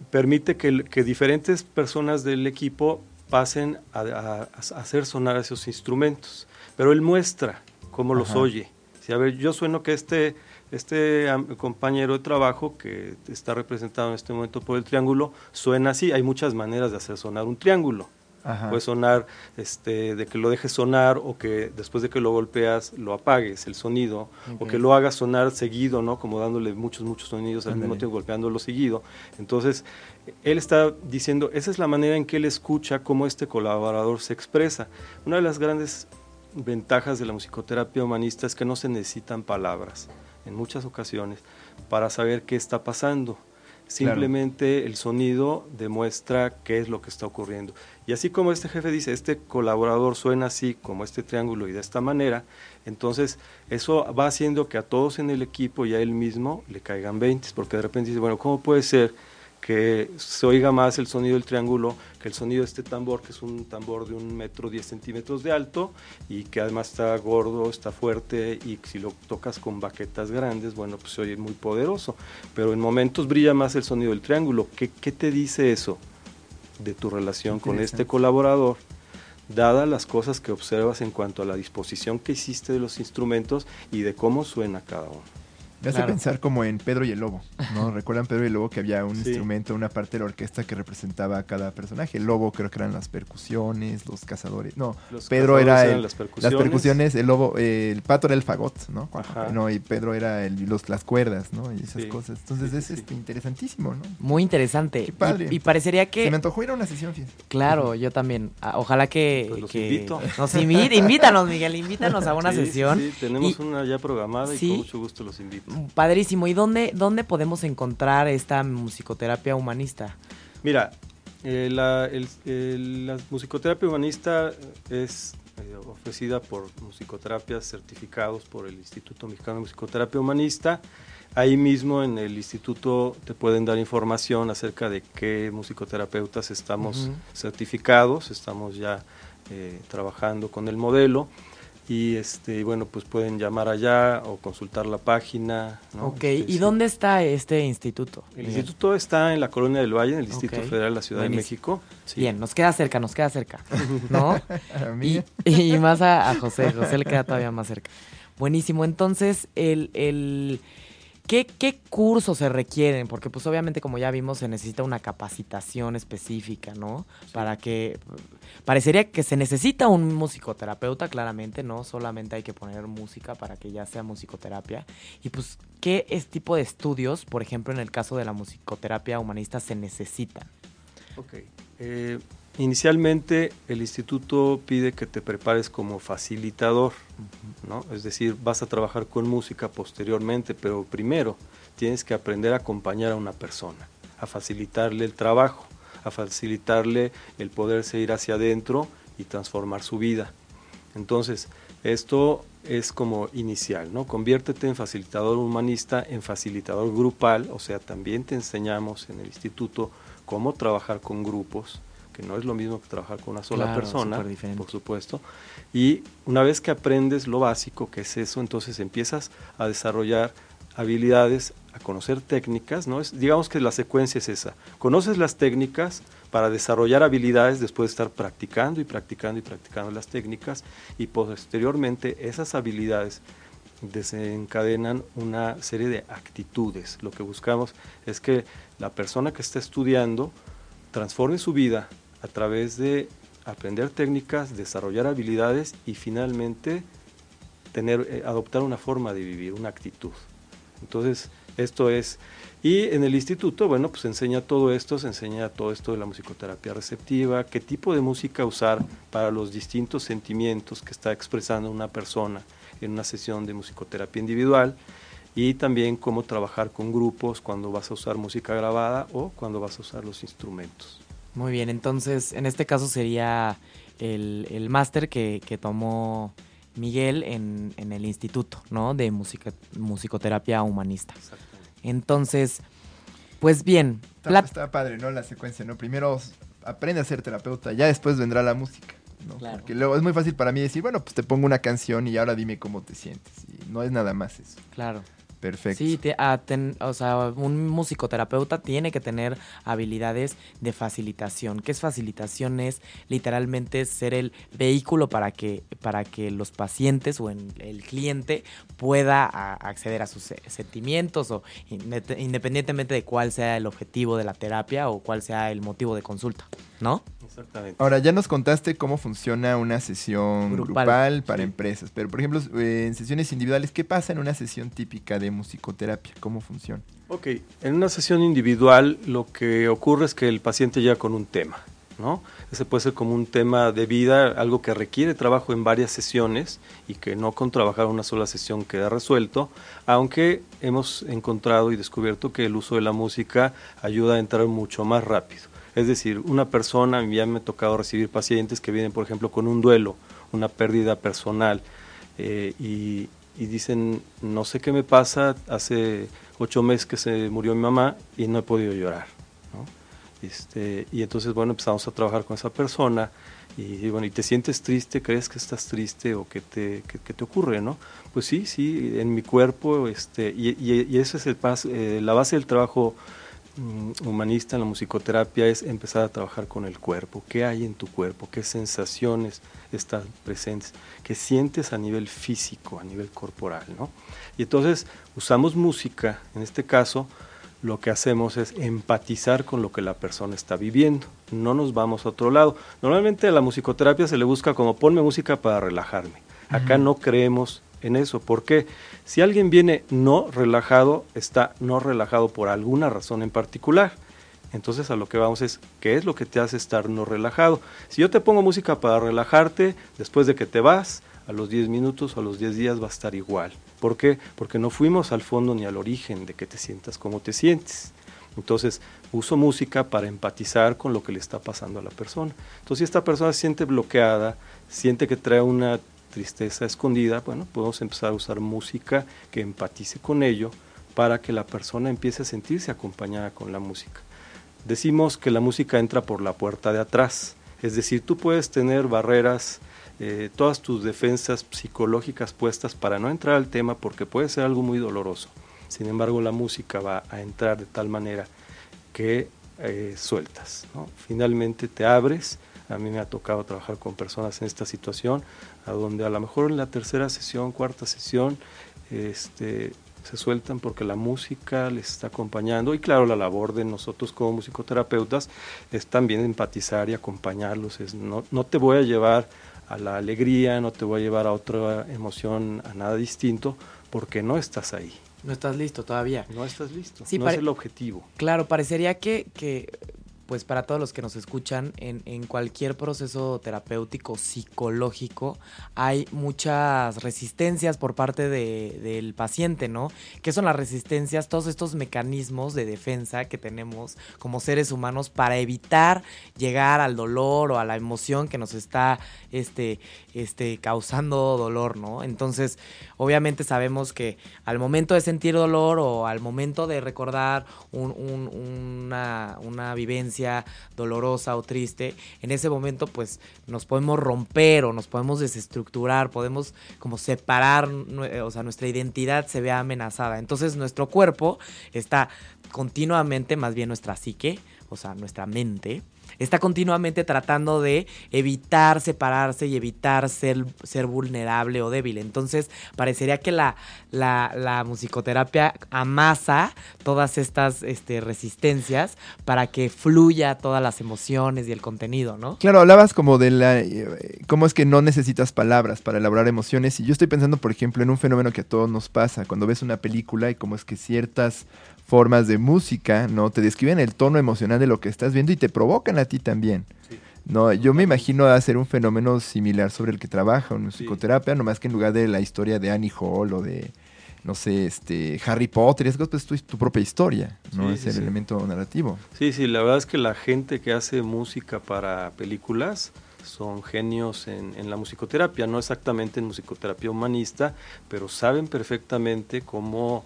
E: permite que, que diferentes personas del equipo pasen a, a- a hacer sonar esos instrumentos. Pero él muestra cómo los oye. Si, a ver, yo sueno que este, este compañero de trabajo que está representado en este momento por el triángulo suena así. Hay muchas maneras de hacer sonar un triángulo.
A: Ajá.
E: Puede sonar este, de que lo dejes sonar o que después de que lo golpeas lo apagues el sonido o que lo hagas sonar seguido, ¿no? Como dándole muchos, muchos sonidos al mismo tiempo, golpeándolo seguido. Entonces, él está diciendo, esa es la manera en que él escucha cómo este colaborador se expresa. Una de las grandes ventajas de la musicoterapia humanista es que no se necesitan palabras en muchas ocasiones para saber qué está pasando. Simplemente el sonido demuestra qué es lo que está ocurriendo. Y así como este jefe dice, este colaborador suena así, como este triángulo y de esta manera, entonces eso va haciendo que a todos en el equipo y a él mismo le caigan 20, porque de repente dice, bueno, ¿cómo puede ser que se oiga más el sonido del triángulo que el sonido de este tambor, que es un tambor de un metro diez centímetros de alto y que además está gordo, está fuerte y si lo tocas con baquetas grandes, bueno, pues se oye muy poderoso, pero en momentos brilla más el sonido del triángulo. ¿Qué, qué te dice eso de tu relación con este colaborador? Dadas las cosas que observas en cuanto a la disposición que hiciste de los instrumentos y de cómo suena cada uno.
A: Me hace
B: Claro.
A: pensar como en Pedro y el Lobo, ¿no? ¿Recuerdan Pedro y el Lobo que había un
E: Sí.
A: instrumento, una parte de la orquesta que representaba a cada personaje? El Lobo creo que eran las percusiones, los cazadores. No,
E: Los
A: Pedro
E: cazadores
A: era el-
E: las
A: las percusiones. el Lobo, eh, el Pato era el fagot, ¿no?
E: Ajá.
A: No, y Pedro era el, los, las cuerdas, ¿no? Y esas
E: Sí.
A: cosas. Entonces
E: Sí,
A: es este, interesantísimo, ¿no?
B: Muy interesante.
A: Qué padre.
B: Y, y parecería
A: Se me
B: que.
A: antojó ir a una sesión, fíjate.
B: Claro, yo también. Ah, Ojalá que.
E: Pues los
B: que
E: invito.
B: Nos invite, invítanos, Miguel, invítanos a una
E: Sí, sí,
B: sesión.
E: Sí, tenemos
B: Y-
E: una ya programada y
B: Sí.
E: con mucho gusto los invito.
B: Padrísimo. ¿Y dónde, dónde podemos encontrar esta musicoterapia humanista?
E: Mira, eh, la, el- el- la musicoterapia humanista es eh, ofrecida por musicoterapias certificados por el Instituto Mexicano de Musicoterapia Humanista. Ahí mismo en el instituto te pueden dar información acerca de qué musicoterapeutas estamos certificados, estamos ya eh, trabajando con el modelo. Y este bueno pues pueden llamar allá o consultar la página ¿no?
B: Ok,
E: Este,
B: ¿y
E: sí.
B: dónde está este instituto?
E: el
B: Miguel?
E: instituto está en la colonia del Valle en el distrito federal de la Ciudad
B: buenísimo.
E: de México Sí.
B: Bien, nos queda cerca, nos queda cerca, ¿no? Y más a, a José, José le queda todavía más cerca. Buenísimo, entonces, el, el, ¿qué, ¿qué cursos se requieren? Porque pues obviamente como ya vimos se necesita una capacitación específica, ¿no? Para que, parecería que se necesita un musicoterapeuta, claramente, ¿no? Solamente hay que poner música para que ya sea musicoterapia. Y pues, ¿qué es tipo de estudios, por ejemplo, en el caso de la musicoterapia humanista, se necesitan?
E: Ok. Eh, inicialmente el instituto pide que te prepares como facilitador, ¿no? Es decir, vas a trabajar con música posteriormente, pero primero tienes que aprender a acompañar a una persona, a facilitarle el trabajo, a facilitarle el poderse ir hacia adentro y transformar su vida. Entonces, esto es como inicial, ¿no? Conviértete en facilitador humanista, en facilitador grupal, o sea, también te enseñamos en el instituto cómo trabajar con grupos, que no es lo mismo que trabajar con una sola
B: Claro,
E: persona, por supuesto. Y una vez que aprendes lo básico, que es eso, entonces empiezas a desarrollar habilidades, a conocer técnicas, ¿no? Es, digamos que la secuencia es esa. Conoces las técnicas para desarrollar habilidades después de estar practicando y practicando y practicando las técnicas y posteriormente esas habilidades desencadenan una serie de actitudes. Lo que buscamos es que la persona que está estudiando transforme su vida a través de aprender técnicas, desarrollar habilidades y finalmente tener, eh, adoptar una forma de vivir, una actitud. Entonces, esto es, y en el instituto, bueno, pues se enseña todo esto, se enseña todo esto de la musicoterapia receptiva, qué tipo de música usar para los distintos sentimientos que está expresando una persona en una sesión de musicoterapia individual y también cómo trabajar con grupos cuando vas a usar música grabada o cuando vas a usar los instrumentos.
B: Muy bien, entonces en este caso sería el, el máster que, que tomó Miguel en, en el instituto, ¿no? De música, musicoterapia humanista. Entonces, pues bien,
A: está, padre, ¿no? La secuencia, ¿no? Primero aprende a ser terapeuta, ya después vendrá la música, ¿no?
B: Claro.
A: Porque luego es muy fácil para mí decir, bueno, pues te pongo una canción y ahora dime cómo te sientes. Y no es nada más eso.
B: claro.
A: Perfecto.
B: Sí, te- a ten- o sea, un musicoterapeuta tiene que tener habilidades de facilitación. ¿Qué es facilitación? Es literalmente ser el vehículo para que, para que los pacientes o el cliente pueda acceder a sus se- sentimientos o inde- independientemente de cuál sea el objetivo de la terapia o cuál sea el motivo de consulta, ¿no?
E: Exactamente.
A: Ahora, ya nos contaste cómo funciona una sesión
B: Grupal.
A: grupal, para
E: Sí.
A: empresas, pero por ejemplo, eh, en sesiones individuales, ¿qué pasa en una sesión típica de musicoterapia? ¿Cómo funciona?
E: Ok, en una sesión individual lo que ocurre es que el paciente llega con un tema, ¿no? Ese puede ser como un tema de vida, algo que requiere trabajo en varias sesiones y que no con trabajar una sola sesión queda resuelto, aunque hemos encontrado y descubierto que el uso de la música ayuda a entrar mucho más rápido. Es decir, una persona, ya me ha tocado recibir pacientes que vienen, por ejemplo, con un duelo, una pérdida personal, eh, y, dicen, no sé qué me pasa, hace ocho meses que se murió mi mamá y no he podido llorar. ¿no? Este, y entonces, bueno, empezamos a trabajar con esa persona y, y, bueno, ¿y te sientes triste? ¿Crees que estás triste o qué te, qué te ocurre? ¿no? Pues sí, sí, en mi cuerpo, este, y, y, esa es el pas, eh, la base del trabajo humanista en la musicoterapia es empezar a trabajar con el cuerpo. ¿Qué hay en tu cuerpo? ¿Qué sensaciones están presentes? ¿Qué sientes a nivel físico, a nivel corporal? ¿no? Y entonces usamos música, en este caso, lo que hacemos es empatizar con lo que la persona está viviendo. No nos vamos a otro lado. Normalmente a la musicoterapia se le busca como ponme música para relajarme. Acá no creemos en eso. porque Si alguien viene no relajado, está no relajado por alguna razón en particular. Entonces a lo que vamos es, ¿qué es lo que te hace estar no relajado? Si yo te pongo música para relajarte, después de que te vas, a los 10 minutos o a los 10 días va a estar igual. ¿Por qué? Porque no fuimos al fondo ni al origen de que te sientas como te sientes. Entonces, uso música para empatizar con lo que le está pasando a la persona. Entonces, si esta persona siente bloqueada, siente que trae una tristeza escondida, bueno, podemos empezar a usar música que empatice con ello para que la persona empiece a sentirse acompañada con la música. Decimos que la música entra por la puerta de atrás, es decir, tú puedes tener barreras eh, todas tus defensas psicológicas puestas para no entrar al tema porque puede ser algo muy doloroso. Sin embargo, la música va a entrar de tal manera que eh, sueltas. Finalmente te abres. A mí me ha tocado trabajar con personas en esta situación, a donde a lo mejor en la tercera sesión, cuarta sesión, este, se sueltan porque la música les está acompañando y claro, la labor de nosotros como musicoterapeutas es también empatizar y acompañarlos, es no, no te voy a llevar a la alegría, no te voy a llevar a otra emoción, a nada distinto, porque no estás ahí.
B: No estás listo todavía.
E: No estás listo. no es el objetivo.
B: Claro, parecería que, que pues para todos los que nos escuchan, en, cualquier proceso terapéutico, psicológico, hay muchas resistencias por parte del paciente, ¿no? ¿Qué son las resistencias? Todos estos mecanismos de defensa que tenemos como seres humanos para evitar llegar al dolor o a la emoción que nos está este, este, causando dolor, ¿no? Entonces, obviamente sabemos que al momento de sentir dolor o al momento de recordar una, una vivencia, dolorosa o triste, en ese momento pues nos podemos romper o nos podemos desestructurar, podemos como separar, o sea, nuestra identidad se ve amenazada. Entonces nuestro cuerpo está continuamente, más bien nuestra psique, o sea, nuestra mente, está continuamente tratando de evitar separarse y evitar ser, ser vulnerable o débil. Entonces, parecería que la, la, musicoterapia amasa todas estas este, resistencias para que fluya todas las emociones y el contenido, ¿no?
A: Claro, hablabas como de la... Eh, cómo es que no necesitas palabras para elaborar emociones. Y yo estoy pensando, por ejemplo, en un fenómeno que a todos nos pasa cuando ves una película y cómo es que ciertas formas de música, ¿no? Te describen el tono emocional de lo que estás viendo y te provocan a ti también. No, yo me imagino hacer un fenómeno similar sobre el que trabaja en psicoterapia, nomás que en lugar de la historia de Annie Hall o de, no sé, este, Harry Potter, es pues, tu, tu propia historia, ¿no? es el elemento narrativo.
E: Sí, sí, la verdad es que la gente que hace música para películas son genios en, en la musicoterapia, no exactamente en musicoterapia humanista, pero saben perfectamente cómo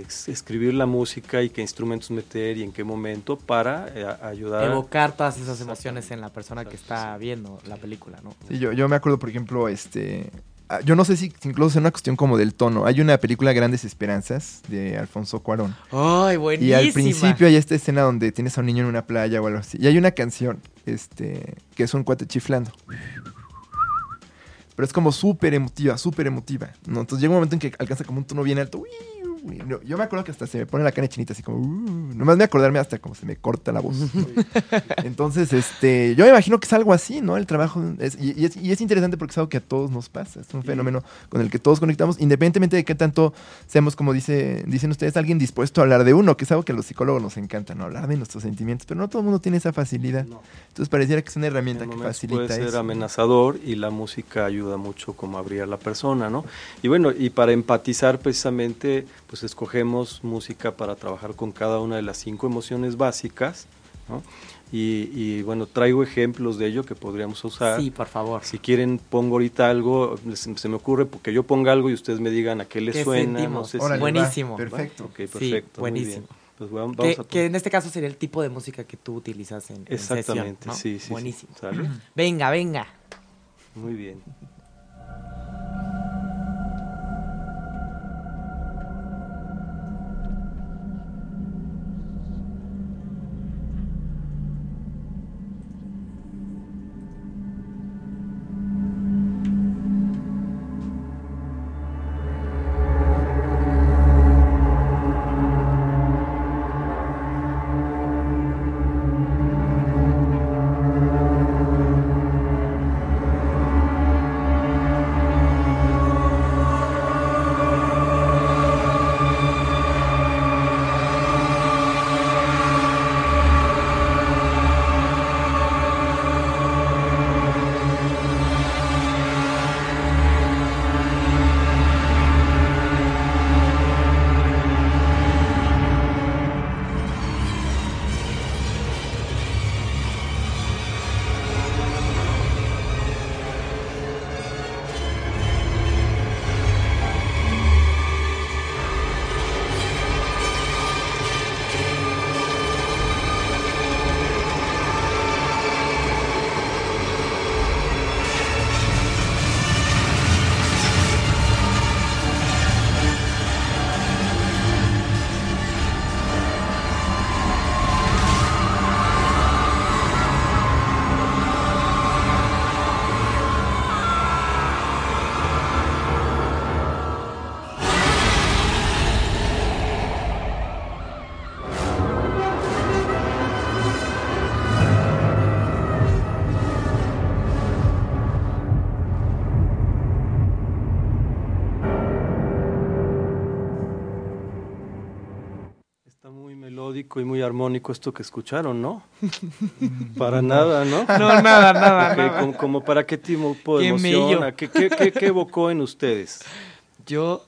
E: escribir la música y qué instrumentos meter y en qué momento para eh, ayudar.
B: Evocar todas esas emociones en la persona que está viendo la película, ¿no?
A: Sí, yo, yo me acuerdo, por ejemplo, este... Ah, yo no sé si incluso es una cuestión como del tono. Hay una película Grandes Esperanzas de Alfonso Cuarón.
B: ¡Ay, buenísima!
A: Y al principio hay esta escena donde tienes a un niño en una playa o algo así. Y hay una canción este, que es un cuate chiflando. Pero es como súper emotiva, súper emotiva. ¿no? Entonces llega un momento en que alcanza como un tono bien alto yo me acuerdo que hasta se me pone la cara chinita, así como, uh, nomás me acordarme hasta como se me corta la voz. Entonces, este, yo me imagino que es algo así, ¿no? El trabajo, y, es, interesante porque es algo que a todos nos pasa, es un fenómeno con el que todos conectamos, independientemente de qué tanto seamos, como dice, dicen ustedes, alguien dispuesto a hablar de uno, que es algo que a los psicólogos nos encanta, ¿no? Hablar de nuestros sentimientos, pero no todo el mundo tiene esa facilidad. Entonces, pareciera que es una herramienta que facilita
E: puede ser amenazador y la música ayuda mucho como a abrir a la persona, ¿no? Y bueno, y para empatizar precisamente pues escogemos música para trabajar con cada una de las cinco emociones básicas, ¿no? Y, bueno, traigo ejemplos de ello que podríamos usar.
B: Sí, por favor.
E: Si quieren, pongo ahorita algo, se, me ocurre porque yo ponga algo y ustedes me digan a qué les suena. No sé
B: buenísimo.
A: Perfecto.
E: Okay, perfecto.
B: buenísimo. Pues vamos, que, que, en este caso sería el tipo de música que tú utilizas en,
E: Exactamente,
B: en
E: sí, sí.
B: Buenísimo. Venga, venga.
E: Muy bien. Melódico y muy armónico esto que escucharon, ¿no? para nada, ¿no?
B: No, nada, nada.
E: Ok,
B: nada.
E: como, como para qué tipo de emoción,
B: mello.
E: ¿a ¿qué, qué, qué, qué evocó en ustedes?
B: Yo,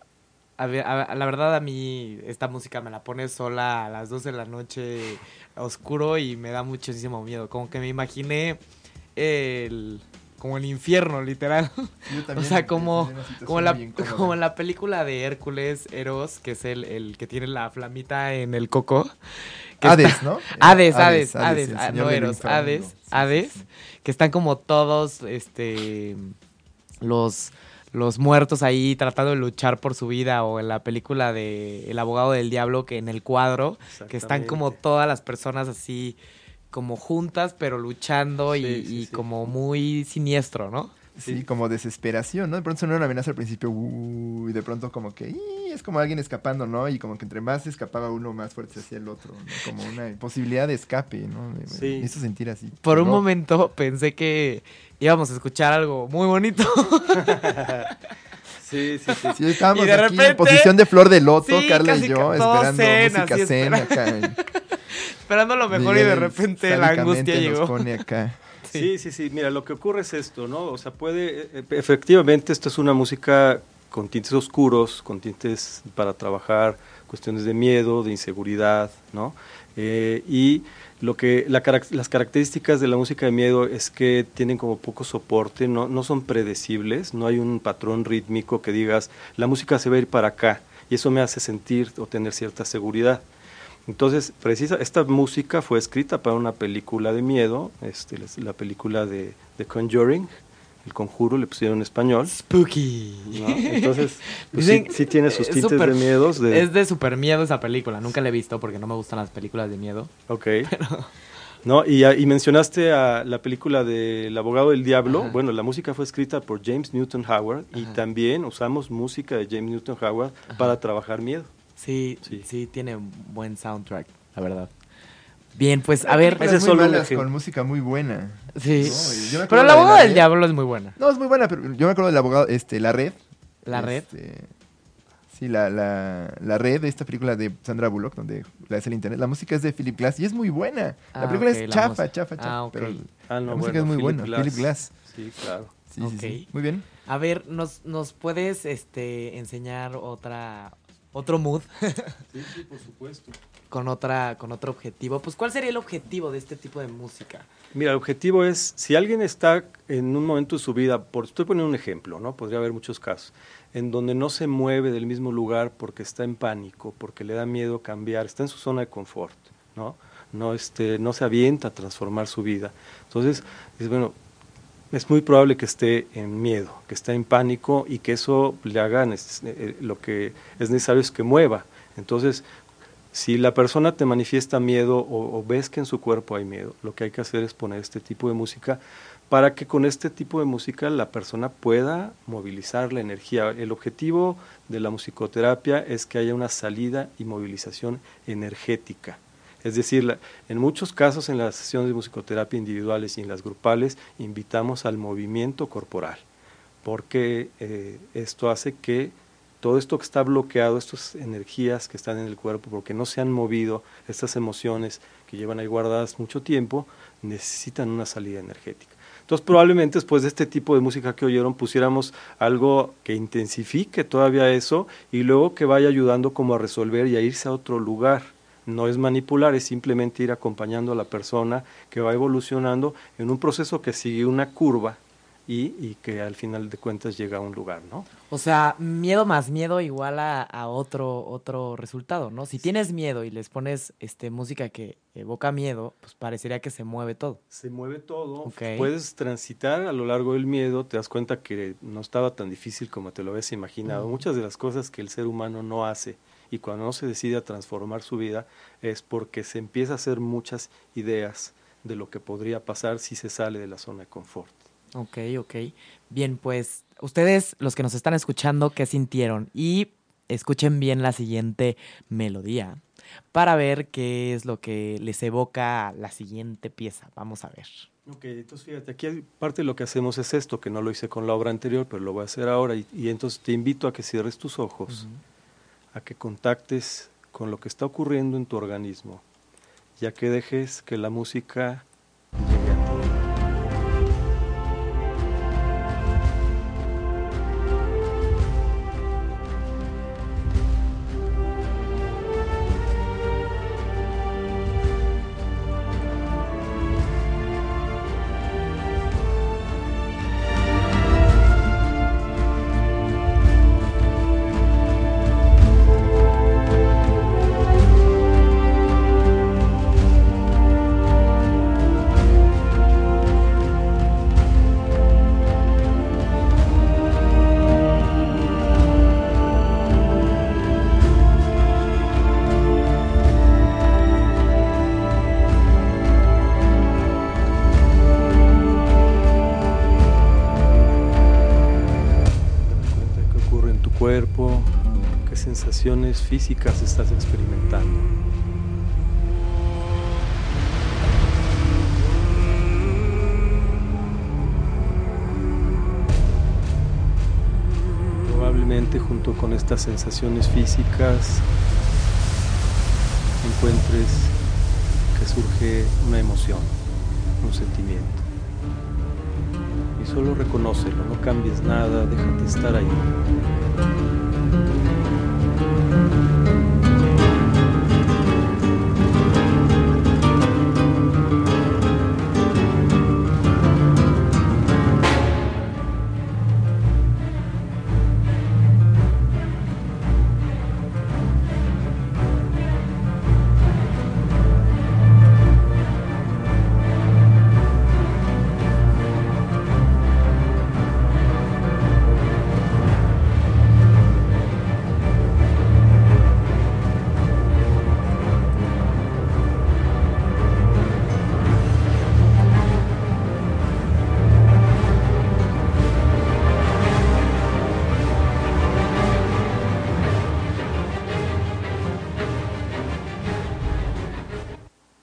B: a ver, a- la verdad a mí esta música me la pone sola a las 12 de la noche oscuro y me da muchísimo miedo. Como que me imaginé el... como el infierno, literal.
A: Yo
B: O
A: también
B: sea,
A: me
B: como, como, la, como la película de Hércules, Eros, que es el, el que tiene la flamita en el coco.
A: Hades,
B: está-
A: ¿no?
B: Hades, Hades, Hades, ah, no Eros,
A: infierno.
B: Hades,
A: sí,
B: Hades,
A: sí.
B: que están como todos, este, los, los muertos ahí tratando de luchar por su vida, o en la película de El abogado del diablo, que en el cuadro, que están como todas las personas así, como juntas, pero luchando y,
E: Sí, sí,
B: y
E: sí.
B: como muy siniestro, ¿no?
A: Sí, como desesperación, ¿no? De pronto sonó una amenaza al principio, uh, y de pronto como que, ¡ih! es como alguien escapando, ¿no? Y como que entre más escapaba uno, más fuerte se hacía el otro, ¿no? Como una posibilidad de escape, ¿no? Me, me
E: Sí.
A: hizo sentir así.
B: Por un momento pensé que íbamos a escuchar algo muy bonito.
E: Sí, sí, sí.
A: Sí, estábamos
B: Y de
A: aquí
B: repente-
A: en posición de flor de loto,
B: Sí,
A: Carla
B: casi
A: y yo, esperando
B: zen,
A: música zen
B: espera-
A: acá.
B: Esperando lo mejor y de repente la angustia
A: nos
B: llegó.
A: pone acá.
E: Sí, sí, sí. Mira, lo que ocurre es esto, ¿no? O sea, puede, e- e- efectivamente, esto es una música con tintes oscuros, con tintes para trabajar cuestiones de miedo, de inseguridad, ¿no? Eh, y lo que la las características de la música de miedo es que tienen como poco soporte, no, no son predecibles, no hay un patrón rítmico que digas, la música se va a ir para acá, y eso me hace sentir o tener cierta seguridad. Entonces, precisa, esta música fue escrita para una película de miedo, este, la- la película de The Conjuring, El Conjuro, le pusieron en español.
B: Spooky.
E: ¿no? Entonces, pues,
B: Dicen-
E: sí, sí tiene sus
B: es
E: tintes de miedos. De,
B: Es de super miedo esa película. Nunca la he visto porque no me gustan las películas de miedo.
E: Ok. No, y, a- y mencionaste a la película de El abogado del diablo.
B: Ajá.
E: Bueno, la música fue escrita por James Newton Howard y también usamos música de James Newton Howard para trabajar miedo.
B: Sí, sí,
E: Sí.
B: tiene un buen soundtrack, la verdad. Bien, pues a ver.
E: Ese es solo
A: con música muy buena.
B: Sí.
A: No, y yo me acuerdo
B: Pero boda
A: de
B: del
A: Red.
B: diablo es muy buena.
A: No, es muy buena, pero yo me acuerdo del abogado, este, La Red.
B: La red.
A: Este, sí, la, la, la Red de esta película de Sandra Bullock, donde la es el internet. La música es de Philip Glass y es muy buena. La
B: Ah,
A: película es
B: la
A: chafa, chafa, chafa.
B: Ah, ok.
A: Pero
E: Ah, no,
A: la música
E: bueno,
A: es muy
E: Philip
A: buena.
E: Glass.
A: Philip Glass.
E: Sí, claro.
A: Sí, sí, sí. Muy bien.
B: A ver, ¿nos, nos puedes este, enseñar otra otro mood
E: Sí, sí, por supuesto.
B: con otra con otro objetivo? Pues ¿cuál sería el objetivo de este tipo de música?
E: Mira, el objetivo es, si alguien está en un momento de su vida, por, estoy poniendo un ejemplo, ¿no? Podría haber muchos casos, en donde no se mueve del mismo lugar porque está en pánico, porque le da miedo cambiar, está en su zona de confort, ¿no? No, este, no se avienta a transformar su vida. Entonces, es bueno, es muy probable que esté en miedo, que esté en pánico y que eso le haga neces- eh, lo que es necesario es que mueva. Entonces, si la persona te manifiesta miedo o, o ves que en su cuerpo hay miedo, lo que hay que hacer es poner este tipo de música para que con este tipo de música la persona pueda movilizar la energía. El objetivo de la musicoterapia es que haya una salida y movilización energética. Es decir, en muchos casos en las sesiones de musicoterapia individuales y en las grupales invitamos al movimiento corporal, porque eh, esto hace que todo esto que está bloqueado, estas energías que están en el cuerpo, porque no se han movido, estas emociones que llevan ahí guardadas mucho tiempo, necesitan una salida energética. Entonces probablemente después de este tipo de música que oyeron pusiéramos algo que intensifique todavía eso y luego que vaya ayudando como a resolver y a irse a otro lugar. No es manipular, es simplemente ir acompañando a la persona que va evolucionando en un proceso que sigue una curva y, y que al final de cuentas llega a un lugar, ¿no?
B: O sea, miedo más miedo igual a, a otro otro resultado, ¿no? Si tienes miedo y les pones este música que evoca miedo, pues parecería que se mueve todo.
E: Se mueve todo,
B: Ok.
E: puedes transitar a lo largo del miedo, te das cuenta que no estaba tan difícil como te lo habías imaginado.
B: Mm.
E: Muchas de las cosas que el ser humano no hace y cuando no se decide a transformar su vida es porque se empieza a hacer muchas ideas de lo que podría pasar si se sale de la zona de confort.
B: Ok, ok. Bien, pues ustedes, los que nos están escuchando, ¿qué sintieron? Y escuchen bien la siguiente melodía para ver qué es lo que les evoca la siguiente pieza. Vamos a ver.
E: Ok, entonces fíjate, aquí parte de lo que hacemos es esto, que no lo hice con la obra anterior, pero lo voy a hacer ahora. Y, y entonces te invito a que cierres tus ojos, a que contactes con lo que está ocurriendo en tu organismo. ya que dejes que la música sensaciones físicas estás experimentando. Probablemente junto con estas sensaciones físicas encuentres que surge una emoción, un sentimiento. Y solo reconócelo, no cambies nada, déjate estar ahí.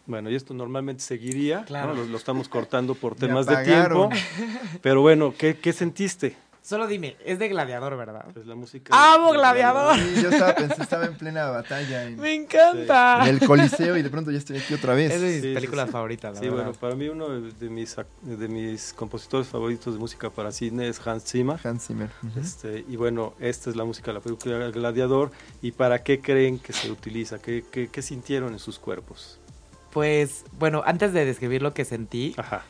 E: Bueno, y esto normalmente seguiría, ¿no?
B: Claro.
E: lo, lo estamos cortando por temas de tiempo, pero bueno, ¿qué, qué sentiste?
B: Solo dime, es de gladiador, ¿verdad?
E: Pues la música
B: ¡Amo
E: de-
B: Gladiador!
A: Sí, yo estaba pensando, estaba en plena batalla en,
B: Me encanta.
A: en el Coliseo y de pronto ya estoy aquí otra vez.
B: Es de mis
E: Sí,
B: películas
E: sí.
B: favoritas, la
E: Sí,
B: verdad.
E: bueno, para mí uno de mis, de mis compositores favoritos de música para cine es Hans Zimmer.
A: Hans Zimmer. Ujú.
E: Este, y bueno, esta es la música de la película Gladiador. ¿Y para qué creen que se utiliza? ¿Qué, qué, qué sintieron en sus cuerpos?
B: Pues, bueno, antes de describir lo que sentí,
E: Ajá.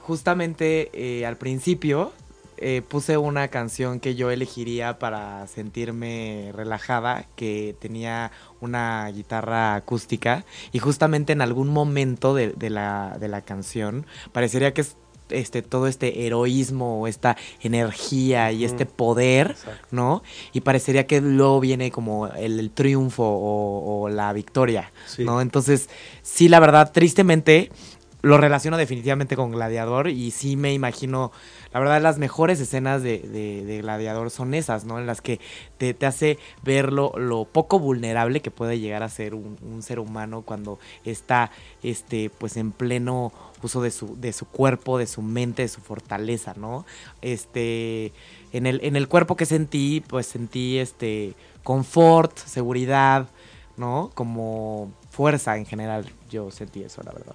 B: justamente eh, al principio eh, puse una canción que yo elegiría para sentirme relajada, que tenía una guitarra acústica y justamente en algún momento de, de la, de la canción parecería que es este, todo este heroísmo o esta energía y este poder,
E: Exacto.
B: ¿no? Y parecería que luego viene como el, el triunfo o, o la victoria,
E: Sí.
B: ¿no? Entonces, sí, la verdad, tristemente lo relaciono definitivamente con Gladiador y sí me imagino, la verdad, las mejores escenas de, de- Gladiador son esas, ¿no? En las que te, te hace ver lo, lo poco vulnerable que puede llegar a ser un, un ser humano cuando está, este, pues en pleno uso de su, de su cuerpo, de su mente, de su fortaleza, ¿no? Este, en el, en el cuerpo que sentí, pues sentí, este, confort, seguridad, ¿no? Como fuerza en general, yo sentí eso, la verdad.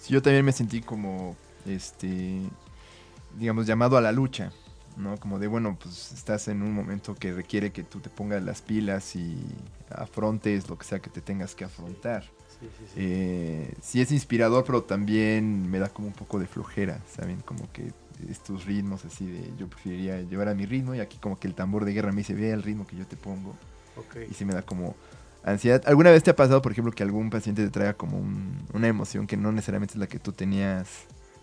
A: Sí, yo también me sentí como, este, digamos, llamado a la lucha, ¿no? Como de, bueno, pues estás en un momento que requiere que tú te pongas las pilas y afrontes lo que sea que te tengas que afrontar.
E: Sí, sí, sí.
A: Eh, sí es inspirador, pero también me da como un poco de flojera, ¿saben? Como que estos ritmos así de yo preferiría llevar a mi ritmo y aquí como que el tambor de guerra me dice, ve el ritmo que yo te pongo
E: Ok.
A: y sí me da como ansiedad. ¿Alguna vez te ha pasado, por ejemplo, que algún paciente te traiga como un- una emoción que no necesariamente es la que tú tenías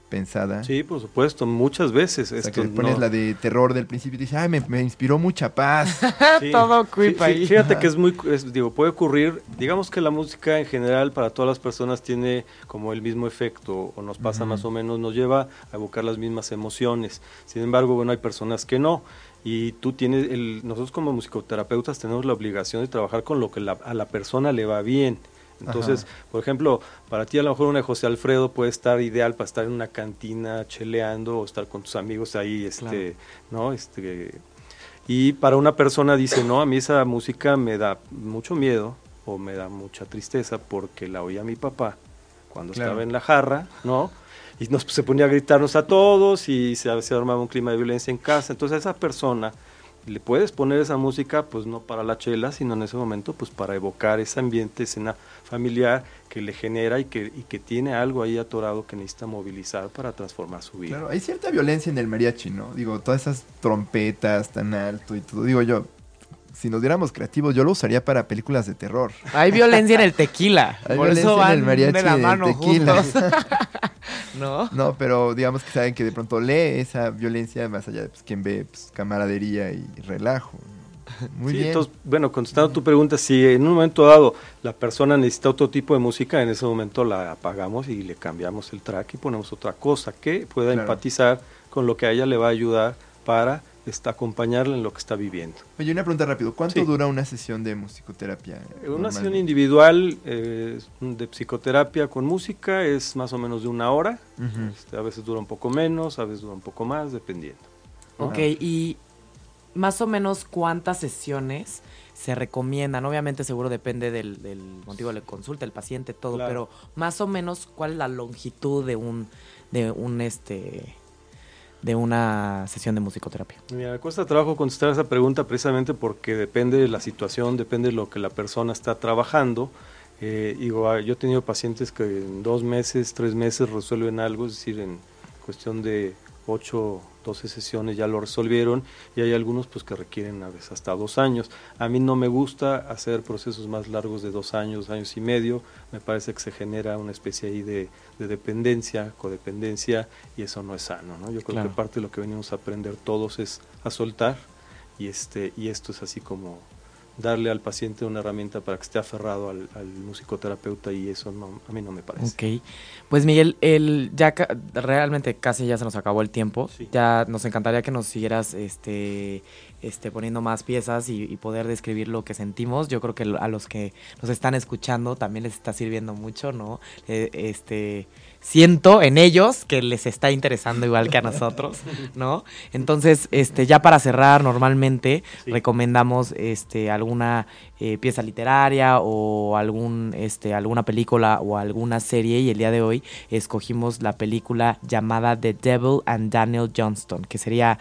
A: pensada?
E: Sí, por supuesto, muchas veces.
A: O sea,
E: esto
A: que le pones
E: no-
A: la de terror del principio y dices, ay, me, me inspiró mucha paz.
E: Sí.
B: Todo creep
E: Fí- fí-
B: ahí.
E: Fíjate que es muy, es- digo, puede ocurrir, digamos que la música en general para todas las personas tiene como el mismo efecto o nos pasa más o menos, nos lleva a evocar las mismas emociones. Sin embargo, bueno, hay personas que no. Y tú tienes, el, nosotros como musicoterapeutas tenemos la obligación de trabajar con lo que la- a la persona le va bien. Entonces, por ejemplo, para ti a lo mejor una de José Alfredo puede estar ideal para estar en una cantina cheleando o estar con tus amigos ahí, este, ¿no? Este, y para una persona dice, no, a mí esa música me da mucho miedo o me da mucha tristeza porque la oía mi papá cuando
A: Claro.
E: estaba en la jarra, ¿no? Y nos, se ponía a gritarnos a todos y se, se armaba un clima de violencia en casa. Entonces esa persona le puedes poner esa música, pues no para la chela, sino en ese momento, pues para evocar ese ambiente, escena familiar que le genera y que, y que tiene algo ahí atorado que necesita movilizar para transformar su vida.
A: Claro, hay cierta violencia en el mariachi, ¿no? Digo, todas esas trompetas tan alto y todo. Digo yo, si nos diéramos creativos, yo lo usaría para películas de terror.
B: Hay violencia en el tequila.
A: Hay
B: por
A: violencia
B: eso
A: en
B: van
A: el mariachi
B: de la
A: en
B: mano
A: tequila.
B: juntos. ¿No?
A: No, pero digamos que saben que de pronto lee esa violencia más allá de pues, quien ve pues, camaradería y relajo. Muy
E: Sí,
A: bien.
E: entonces, bueno, contestando tu pregunta, si en un momento dado la persona necesita otro tipo de música, en ese momento la apagamos y le cambiamos el track y ponemos otra cosa que pueda
A: Claro.
E: empatizar con lo que a ella le va a ayudar para este, acompañarla en lo que está viviendo.
A: Oye, una pregunta rápido. ¿Cuánto
E: Sí.
A: dura una sesión de musicoterapia?
E: Una sesión individual eh, de psicoterapia con música es más o menos de una hora. Este, a veces dura un poco menos, a veces dura un poco más, dependiendo.
B: Ok, y más o menos cuántas sesiones se recomiendan. Obviamente seguro depende del, del motivo de la consulta, el paciente, todo,
E: Claro.
B: pero más o menos cuál es la longitud de un, de un este de una sesión de musicoterapia.
E: Mira, me cuesta trabajo contestar esa pregunta precisamente porque depende de la situación, depende de lo que la persona está trabajando. Eh, ah, yo he tenido pacientes que en dos meses, tres meses resuelven algo, es decir, en cuestión de 8, 12 sesiones ya lo resolvieron y hay algunos pues que requieren a veces hasta dos años. A mí no me gusta hacer procesos más largos de dos años, años y medio, me parece que se genera una especie ahí de, de dependencia, codependencia y eso no es sano, ¿no? Yo creo
B: Claro.
E: que parte de lo que venimos a aprender todos es a soltar y, este, y esto es así como darle al paciente una herramienta para que esté aferrado al, al musicoterapeuta y eso no, a mí no me parece.
B: Ok. Pues Miguel, el, ya ca- realmente casi ya se nos acabó el tiempo.
E: Sí.
B: Ya nos encantaría que nos siguieras este, este, poniendo más piezas y, y poder describir lo que sentimos. Yo creo que a los que nos están escuchando también les está sirviendo mucho, ¿no? Eh, este, siento en ellos que les está interesando igual que a nosotros, ¿no? Entonces, este, ya para cerrar, normalmente
E: Sí.
B: recomendamos este, alguna eh, pieza literaria o algún, este, alguna película o alguna serie y el día de hoy escogimos la película llamada The Devil and Daniel Johnston, que sería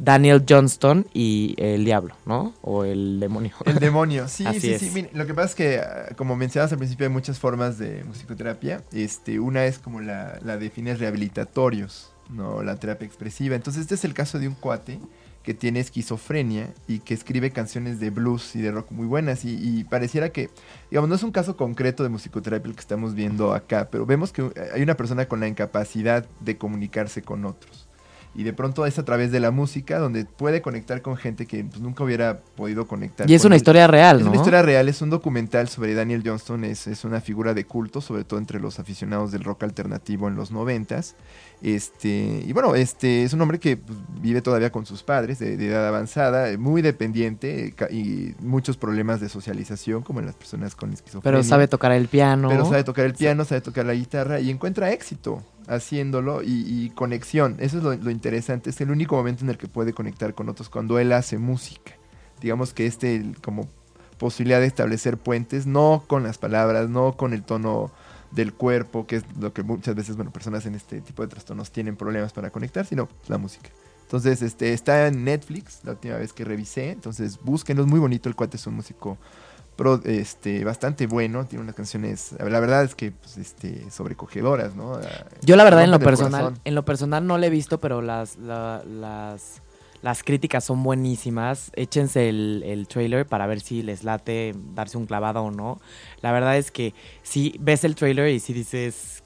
B: Daniel Johnston y el diablo, ¿no? O el demonio.
A: El demonio, sí,
B: Así
A: sí,
B: es.
A: sí. Mire, lo que pasa es que, ah, como mencionabas al principio, hay muchas formas de musicoterapia. Este, una es como la, la defines rehabilitatorios, ¿no? La terapia expresiva. Entonces, este es el caso de un cuate que tiene esquizofrenia y que escribe canciones de blues y de rock muy buenas. Y, y pareciera que, digamos, no es un caso concreto de musicoterapia el que estamos viendo acá, pero vemos que hay una persona con la incapacidad de comunicarse con otros. Y de pronto es a través de la música donde puede conectar con gente que pues, nunca hubiera podido conectar.
B: Y es
A: con
B: una
A: él.
B: historia real,
A: Es
B: ¿no?
A: una historia real, es un documental sobre Daniel Johnston, es, es una figura de culto, sobre todo entre los aficionados del rock alternativo en los noventas. Este, y bueno, este es un hombre que pues, vive todavía con sus padres de, de edad avanzada, muy dependiente eh, y muchos problemas de socialización, como en las personas con esquizofrenia.
B: Pero sabe tocar el piano.
A: Pero sabe tocar el piano, sabe tocar la guitarra y encuentra éxito haciéndolo y, y conexión. Eso es lo, interesante. Es el único momento en el que puede conectar con otros cuando él hace música. Digamos que este como posibilidad de establecer puentes, no con las palabras, no con el tono del cuerpo, que es lo que muchas veces, bueno, personas en este tipo de trastornos tienen problemas para conectar, sino la música. Entonces, este, está en Netflix, la última vez que revisé, entonces búsquenlo, es muy bonito, el cuate es un músico este, bastante bueno, tiene unas canciones, la verdad es que pues, este, sobrecogedoras, ¿no? Ah,
B: Yo la verdad en lo personal,
A: corazón.
B: en lo personal no le he visto, pero las, la- las, las críticas son buenísimas. Échense el, el trailer para ver si les late darse un clavado o no. La verdad es que si ves el trailer y si dices,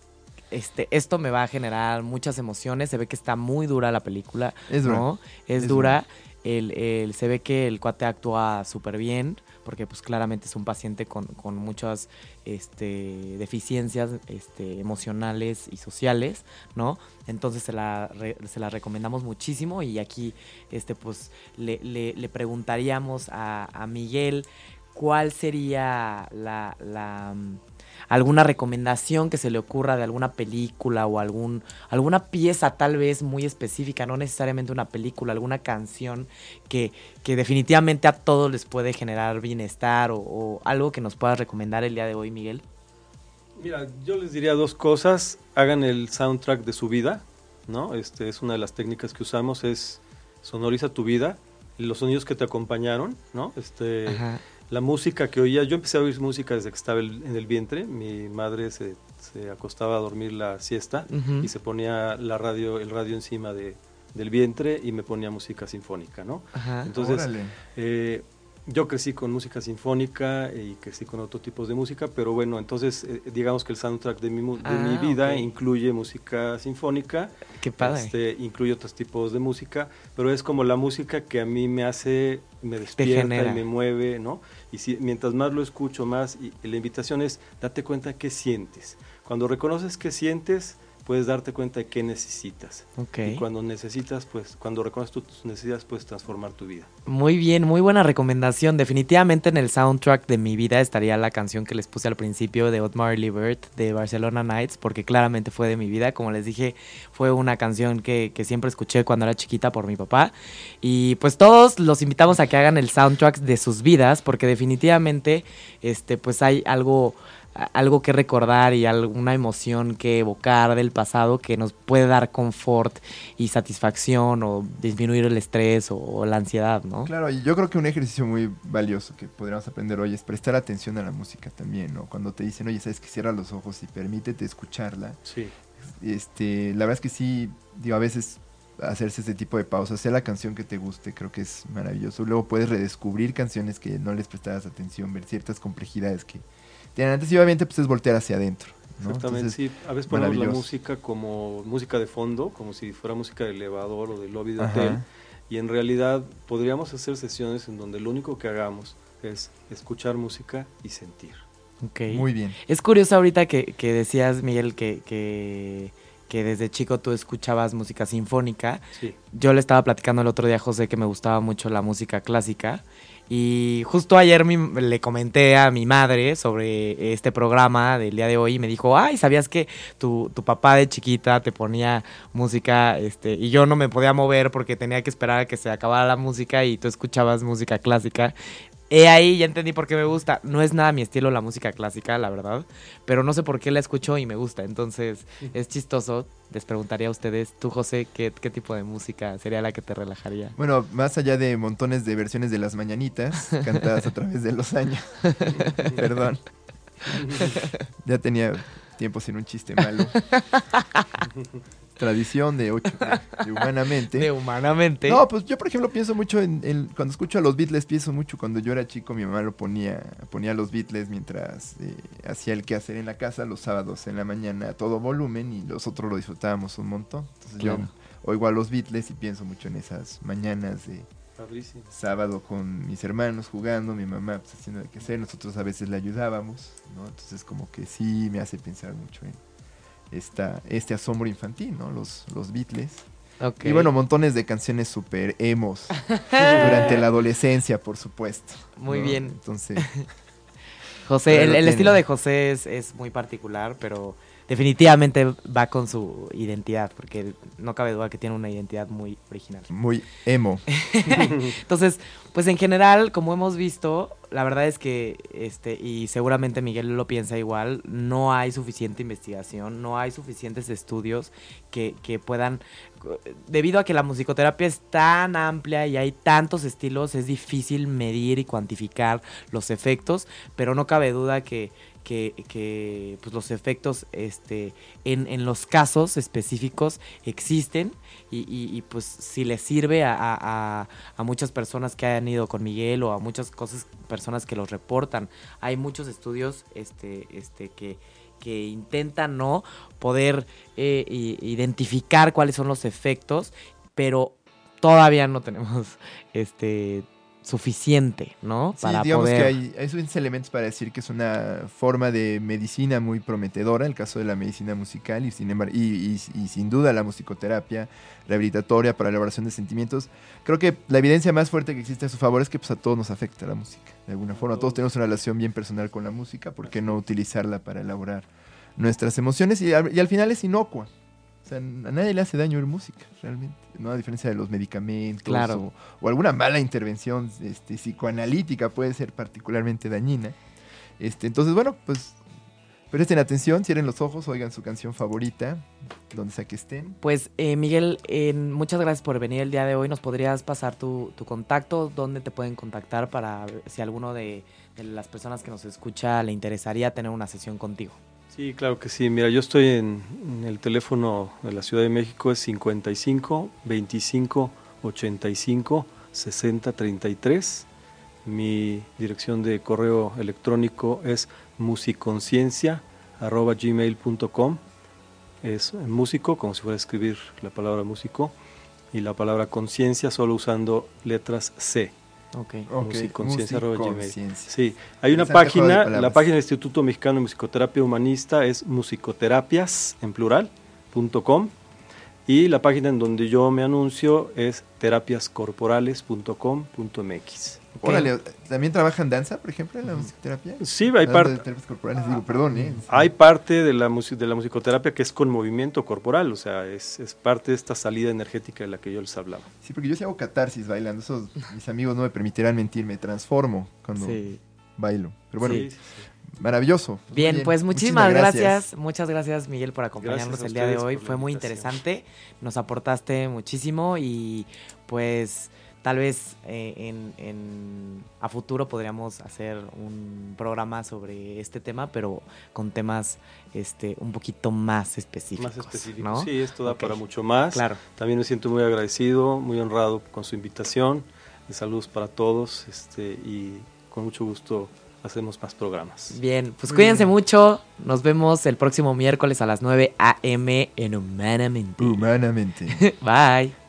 B: este, esto me va a generar muchas emociones, se ve que está muy dura la película,
A: Es dura.
B: ¿no? Es,
A: Es
B: dura. El, el- se ve que el cuate actúa súper bien, porque pues claramente es un paciente con, con muchas este, deficiencias este, emocionales y sociales, ¿no? Entonces se la, se la recomendamos muchísimo y aquí este, pues, le, le- le preguntaríamos a, a Miguel cuál sería la, la, mm, alguna recomendación que se le ocurra de alguna película o algún alguna pieza tal vez muy específica, no necesariamente una película, alguna canción que, que definitivamente a todos les puede generar bienestar o, o algo que nos puedas recomendar el día de hoy, Miguel.
E: Mira, yo les diría dos cosas. Hagan el soundtrack de su vida, ¿no? Este es una de las técnicas que usamos, es sonoriza tu vida, los sonidos que te acompañaron, ¿no? Este,
B: Ajá.
E: La música que oía, yo empecé a oír música desde que estaba el- en el vientre. Mi madre se, se acostaba a dormir la siesta y se ponía la radio, el radio encima de, del vientre y me ponía música sinfónica, ¿no?
B: Ajá.
E: Entonces,
A: Órale.
E: eh, yo crecí con música sinfónica y crecí con otro tipos de música, pero bueno, entonces eh, digamos que el soundtrack de mi, de
B: Ah,
E: mi vida incluye música sinfónica,
B: Qué padre.
E: este, incluye otros tipos de música, pero es como la música que a mí me hace, me despierta y me mueve, ¿no? Y si, mientras más lo escucho, más, y, y la invitación es, date cuenta qué sientes. Cuando reconoces qué sientes, puedes darte cuenta de qué necesitas. Y cuando necesitas, pues, cuando reconoces tus necesidades, puedes transformar tu vida.
B: Muy bien, muy buena recomendación. Definitivamente en el soundtrack de mi vida estaría la canción que les puse al principio de Otmar Libert de Barcelona Nights, porque claramente fue de mi vida. Como les dije, fue una canción que, que siempre escuché cuando era chiquita por mi papá. Y pues todos los invitamos a que hagan el soundtrack de sus vidas, porque definitivamente este, pues hay algo algo que recordar y alguna emoción que evocar del pasado que nos puede dar confort y satisfacción o disminuir el estrés o, o la ansiedad, ¿no?
A: Claro, y yo creo que un ejercicio muy valioso que podríamos aprender hoy es prestar atención a la música también, ¿no? Cuando te dicen, oye, sabes que cierra los ojos y permítete escucharla.
E: Sí.
A: Este, la verdad es que sí, digo, a veces hacerse este tipo de pausas, sea la canción que te guste, creo que es maravilloso. Luego puedes redescubrir canciones que no les prestabas atención, ver ciertas complejidades que antes y obviamente pues es voltear hacia adentro. ¿no?
E: Exactamente,
A: Entonces,
E: sí. A veces ponemos la música como música de fondo, como si fuera música de elevador o de lobby de
A: Ajá.
E: hotel. Y en realidad podríamos hacer sesiones en donde lo único que hagamos es escuchar música y sentir.
B: Ok.
A: Muy bien.
B: Es curioso ahorita que, que decías, Miguel, que, que, que desde chico tú escuchabas música sinfónica.
E: Sí.
B: Yo le estaba platicando el otro día a José que me gustaba mucho la música clásica. Y justo ayer mi- le comenté a mi madre sobre este programa del día de hoy y me dijo, ay, ¿sabías que tu, tu papá de chiquita te ponía música este, y yo no me podía mover porque tenía que esperar a que se acabara la música y tú escuchabas música clásica? He ahí, ya entendí por qué me gusta. No es nada mi estilo la música clásica, la verdad, pero no sé por qué la escucho y me gusta. Entonces es chistoso. Les preguntaría a ustedes, tú José, ¿qué, qué tipo de música sería la que te relajaría?
A: Bueno, más allá de montones de versiones de las mañanitas cantadas a través de los años. Perdón. Ya tenía tiempo sin un chiste malo. Tradición de ocho de, de humanamente.
B: De humanamente.
A: No, pues yo por ejemplo pienso mucho en, en- cuando escucho a los Beatles, pienso mucho cuando yo era chico, mi mamá lo ponía, ponía los Beatles mientras eh, hacía el quehacer en la casa los sábados en la mañana a todo volumen y nosotros lo disfrutábamos un montón. Entonces
B: Claro.
A: yo oigo a los Beatles y pienso mucho en esas mañanas de sábado con mis hermanos jugando, mi mamá pues, haciendo el quehacer, nosotros a veces le ayudábamos, ¿no? Entonces como que sí me hace pensar mucho en esta, este asombro infantil, ¿no? Los, los Beatles. Y bueno, montones de canciones super emos durante la adolescencia, por supuesto.
B: Muy
A: ¿no?
B: bien.
A: Entonces,
B: José, el, el estilo de José es, es muy particular, pero definitivamente va con su identidad, porque no cabe duda que tiene una identidad muy original.
A: muy emo.
B: Entonces, pues en general, como hemos visto, la verdad es que, este, y seguramente Miguel lo piensa igual, no hay suficiente investigación, no hay suficientes estudios que, que puedan, debido a que la musicoterapia es tan amplia y hay tantos estilos, es difícil medir y cuantificar los efectos, pero no cabe duda que que, que, pues los efectos este en, en los casos específicos existen y, y- pues si les sirve a, a- a- muchas personas que han ido con Miguel o a muchas cosas personas que los reportan. Hay muchos estudios este este que que intentan no poder eh, identificar cuáles son los efectos pero todavía no tenemos este suficiente no
A: Sí, digamos que hay, hay suficientes elementos para decir que es una forma de medicina muy prometedora, el caso de la medicina musical y sin, embar- y, y- y sin duda la musicoterapia rehabilitatoria para la elaboración de sentimientos. Creo que la evidencia más fuerte que existe a su favor es que pues, a todos nos afecta la música, de alguna forma. Todos tenemos una relación bien personal con la música, ¿por qué no utilizarla para elaborar nuestras emociones? Y al, y al final es inocua. O sea, a nadie le hace daño oír música, realmente. ¿no? A diferencia de los medicamentos
B: Claro.
A: o, o alguna mala intervención este, psicoanalítica puede ser particularmente dañina. Este, entonces, bueno, pues Presten atención, cierren los ojos, oigan su canción favorita, donde sea que estén.
B: Pues eh, Miguel, eh, muchas gracias por venir el día de hoy. ¿Nos podrías pasar tu, tu contacto? ¿Dónde te pueden contactar para ver si alguno de, de las personas que nos escucha le interesaría tener una sesión contigo?
E: Sí, claro que sí. Mira, yo estoy en, el teléfono de la Ciudad de México, es 55 25 85 60 33. Mi dirección de correo electrónico es musiconciencia.gmail.com Es músico, como si fuera a escribir la palabra músico, y la palabra conciencia solo usando letras C.
B: Ok.
A: Ok,
E: Musiconciencia arroba gmail.
A: musiconciencia.
E: Sí, hay una página, la página del Instituto Mexicano de Musicoterapia Humanista es musicoterapias en plural punto com y la página en donde yo me anuncio es terapiascorporales.com.mx.
A: Órale, ¿también trabajan danza, por ejemplo, en la musicoterapia?
E: Sí, hay parte
A: de terapias corporales, digo, perdón, ¿eh?
E: hay parte de la, de la musicoterapia que es con movimiento corporal, o sea, es, es parte de esta salida energética de la que yo les hablaba.
A: Sí, porque yo sí hago catarsis bailando. Esos, mis amigos no me permitirán mentir, me transformo cuando
B: Sí.
A: bailo. Pero bueno,
E: Sí, sí, sí.
A: maravilloso. Muy
B: Bien, pues muchísimas gracias. Muchas gracias, Miguel, por acompañarnos el día de hoy. Fue muy interesante. Nos aportaste muchísimo y pues tal vez eh, en, en- a futuro podríamos hacer un programa sobre este tema, pero con temas este un poquito más específicos.
E: Más específico.
B: ¿no?
E: Sí, esto da para mucho más.
B: Claro.
E: También me siento muy agradecido, muy honrado con su invitación. De saludos para todos este, y con mucho gusto hacemos más programas.
B: Bien, pues cuídense
A: bien.
B: mucho. Nos vemos el próximo miércoles a las 9 a.m. en Humanamente.
A: Humanamente.
B: Bye.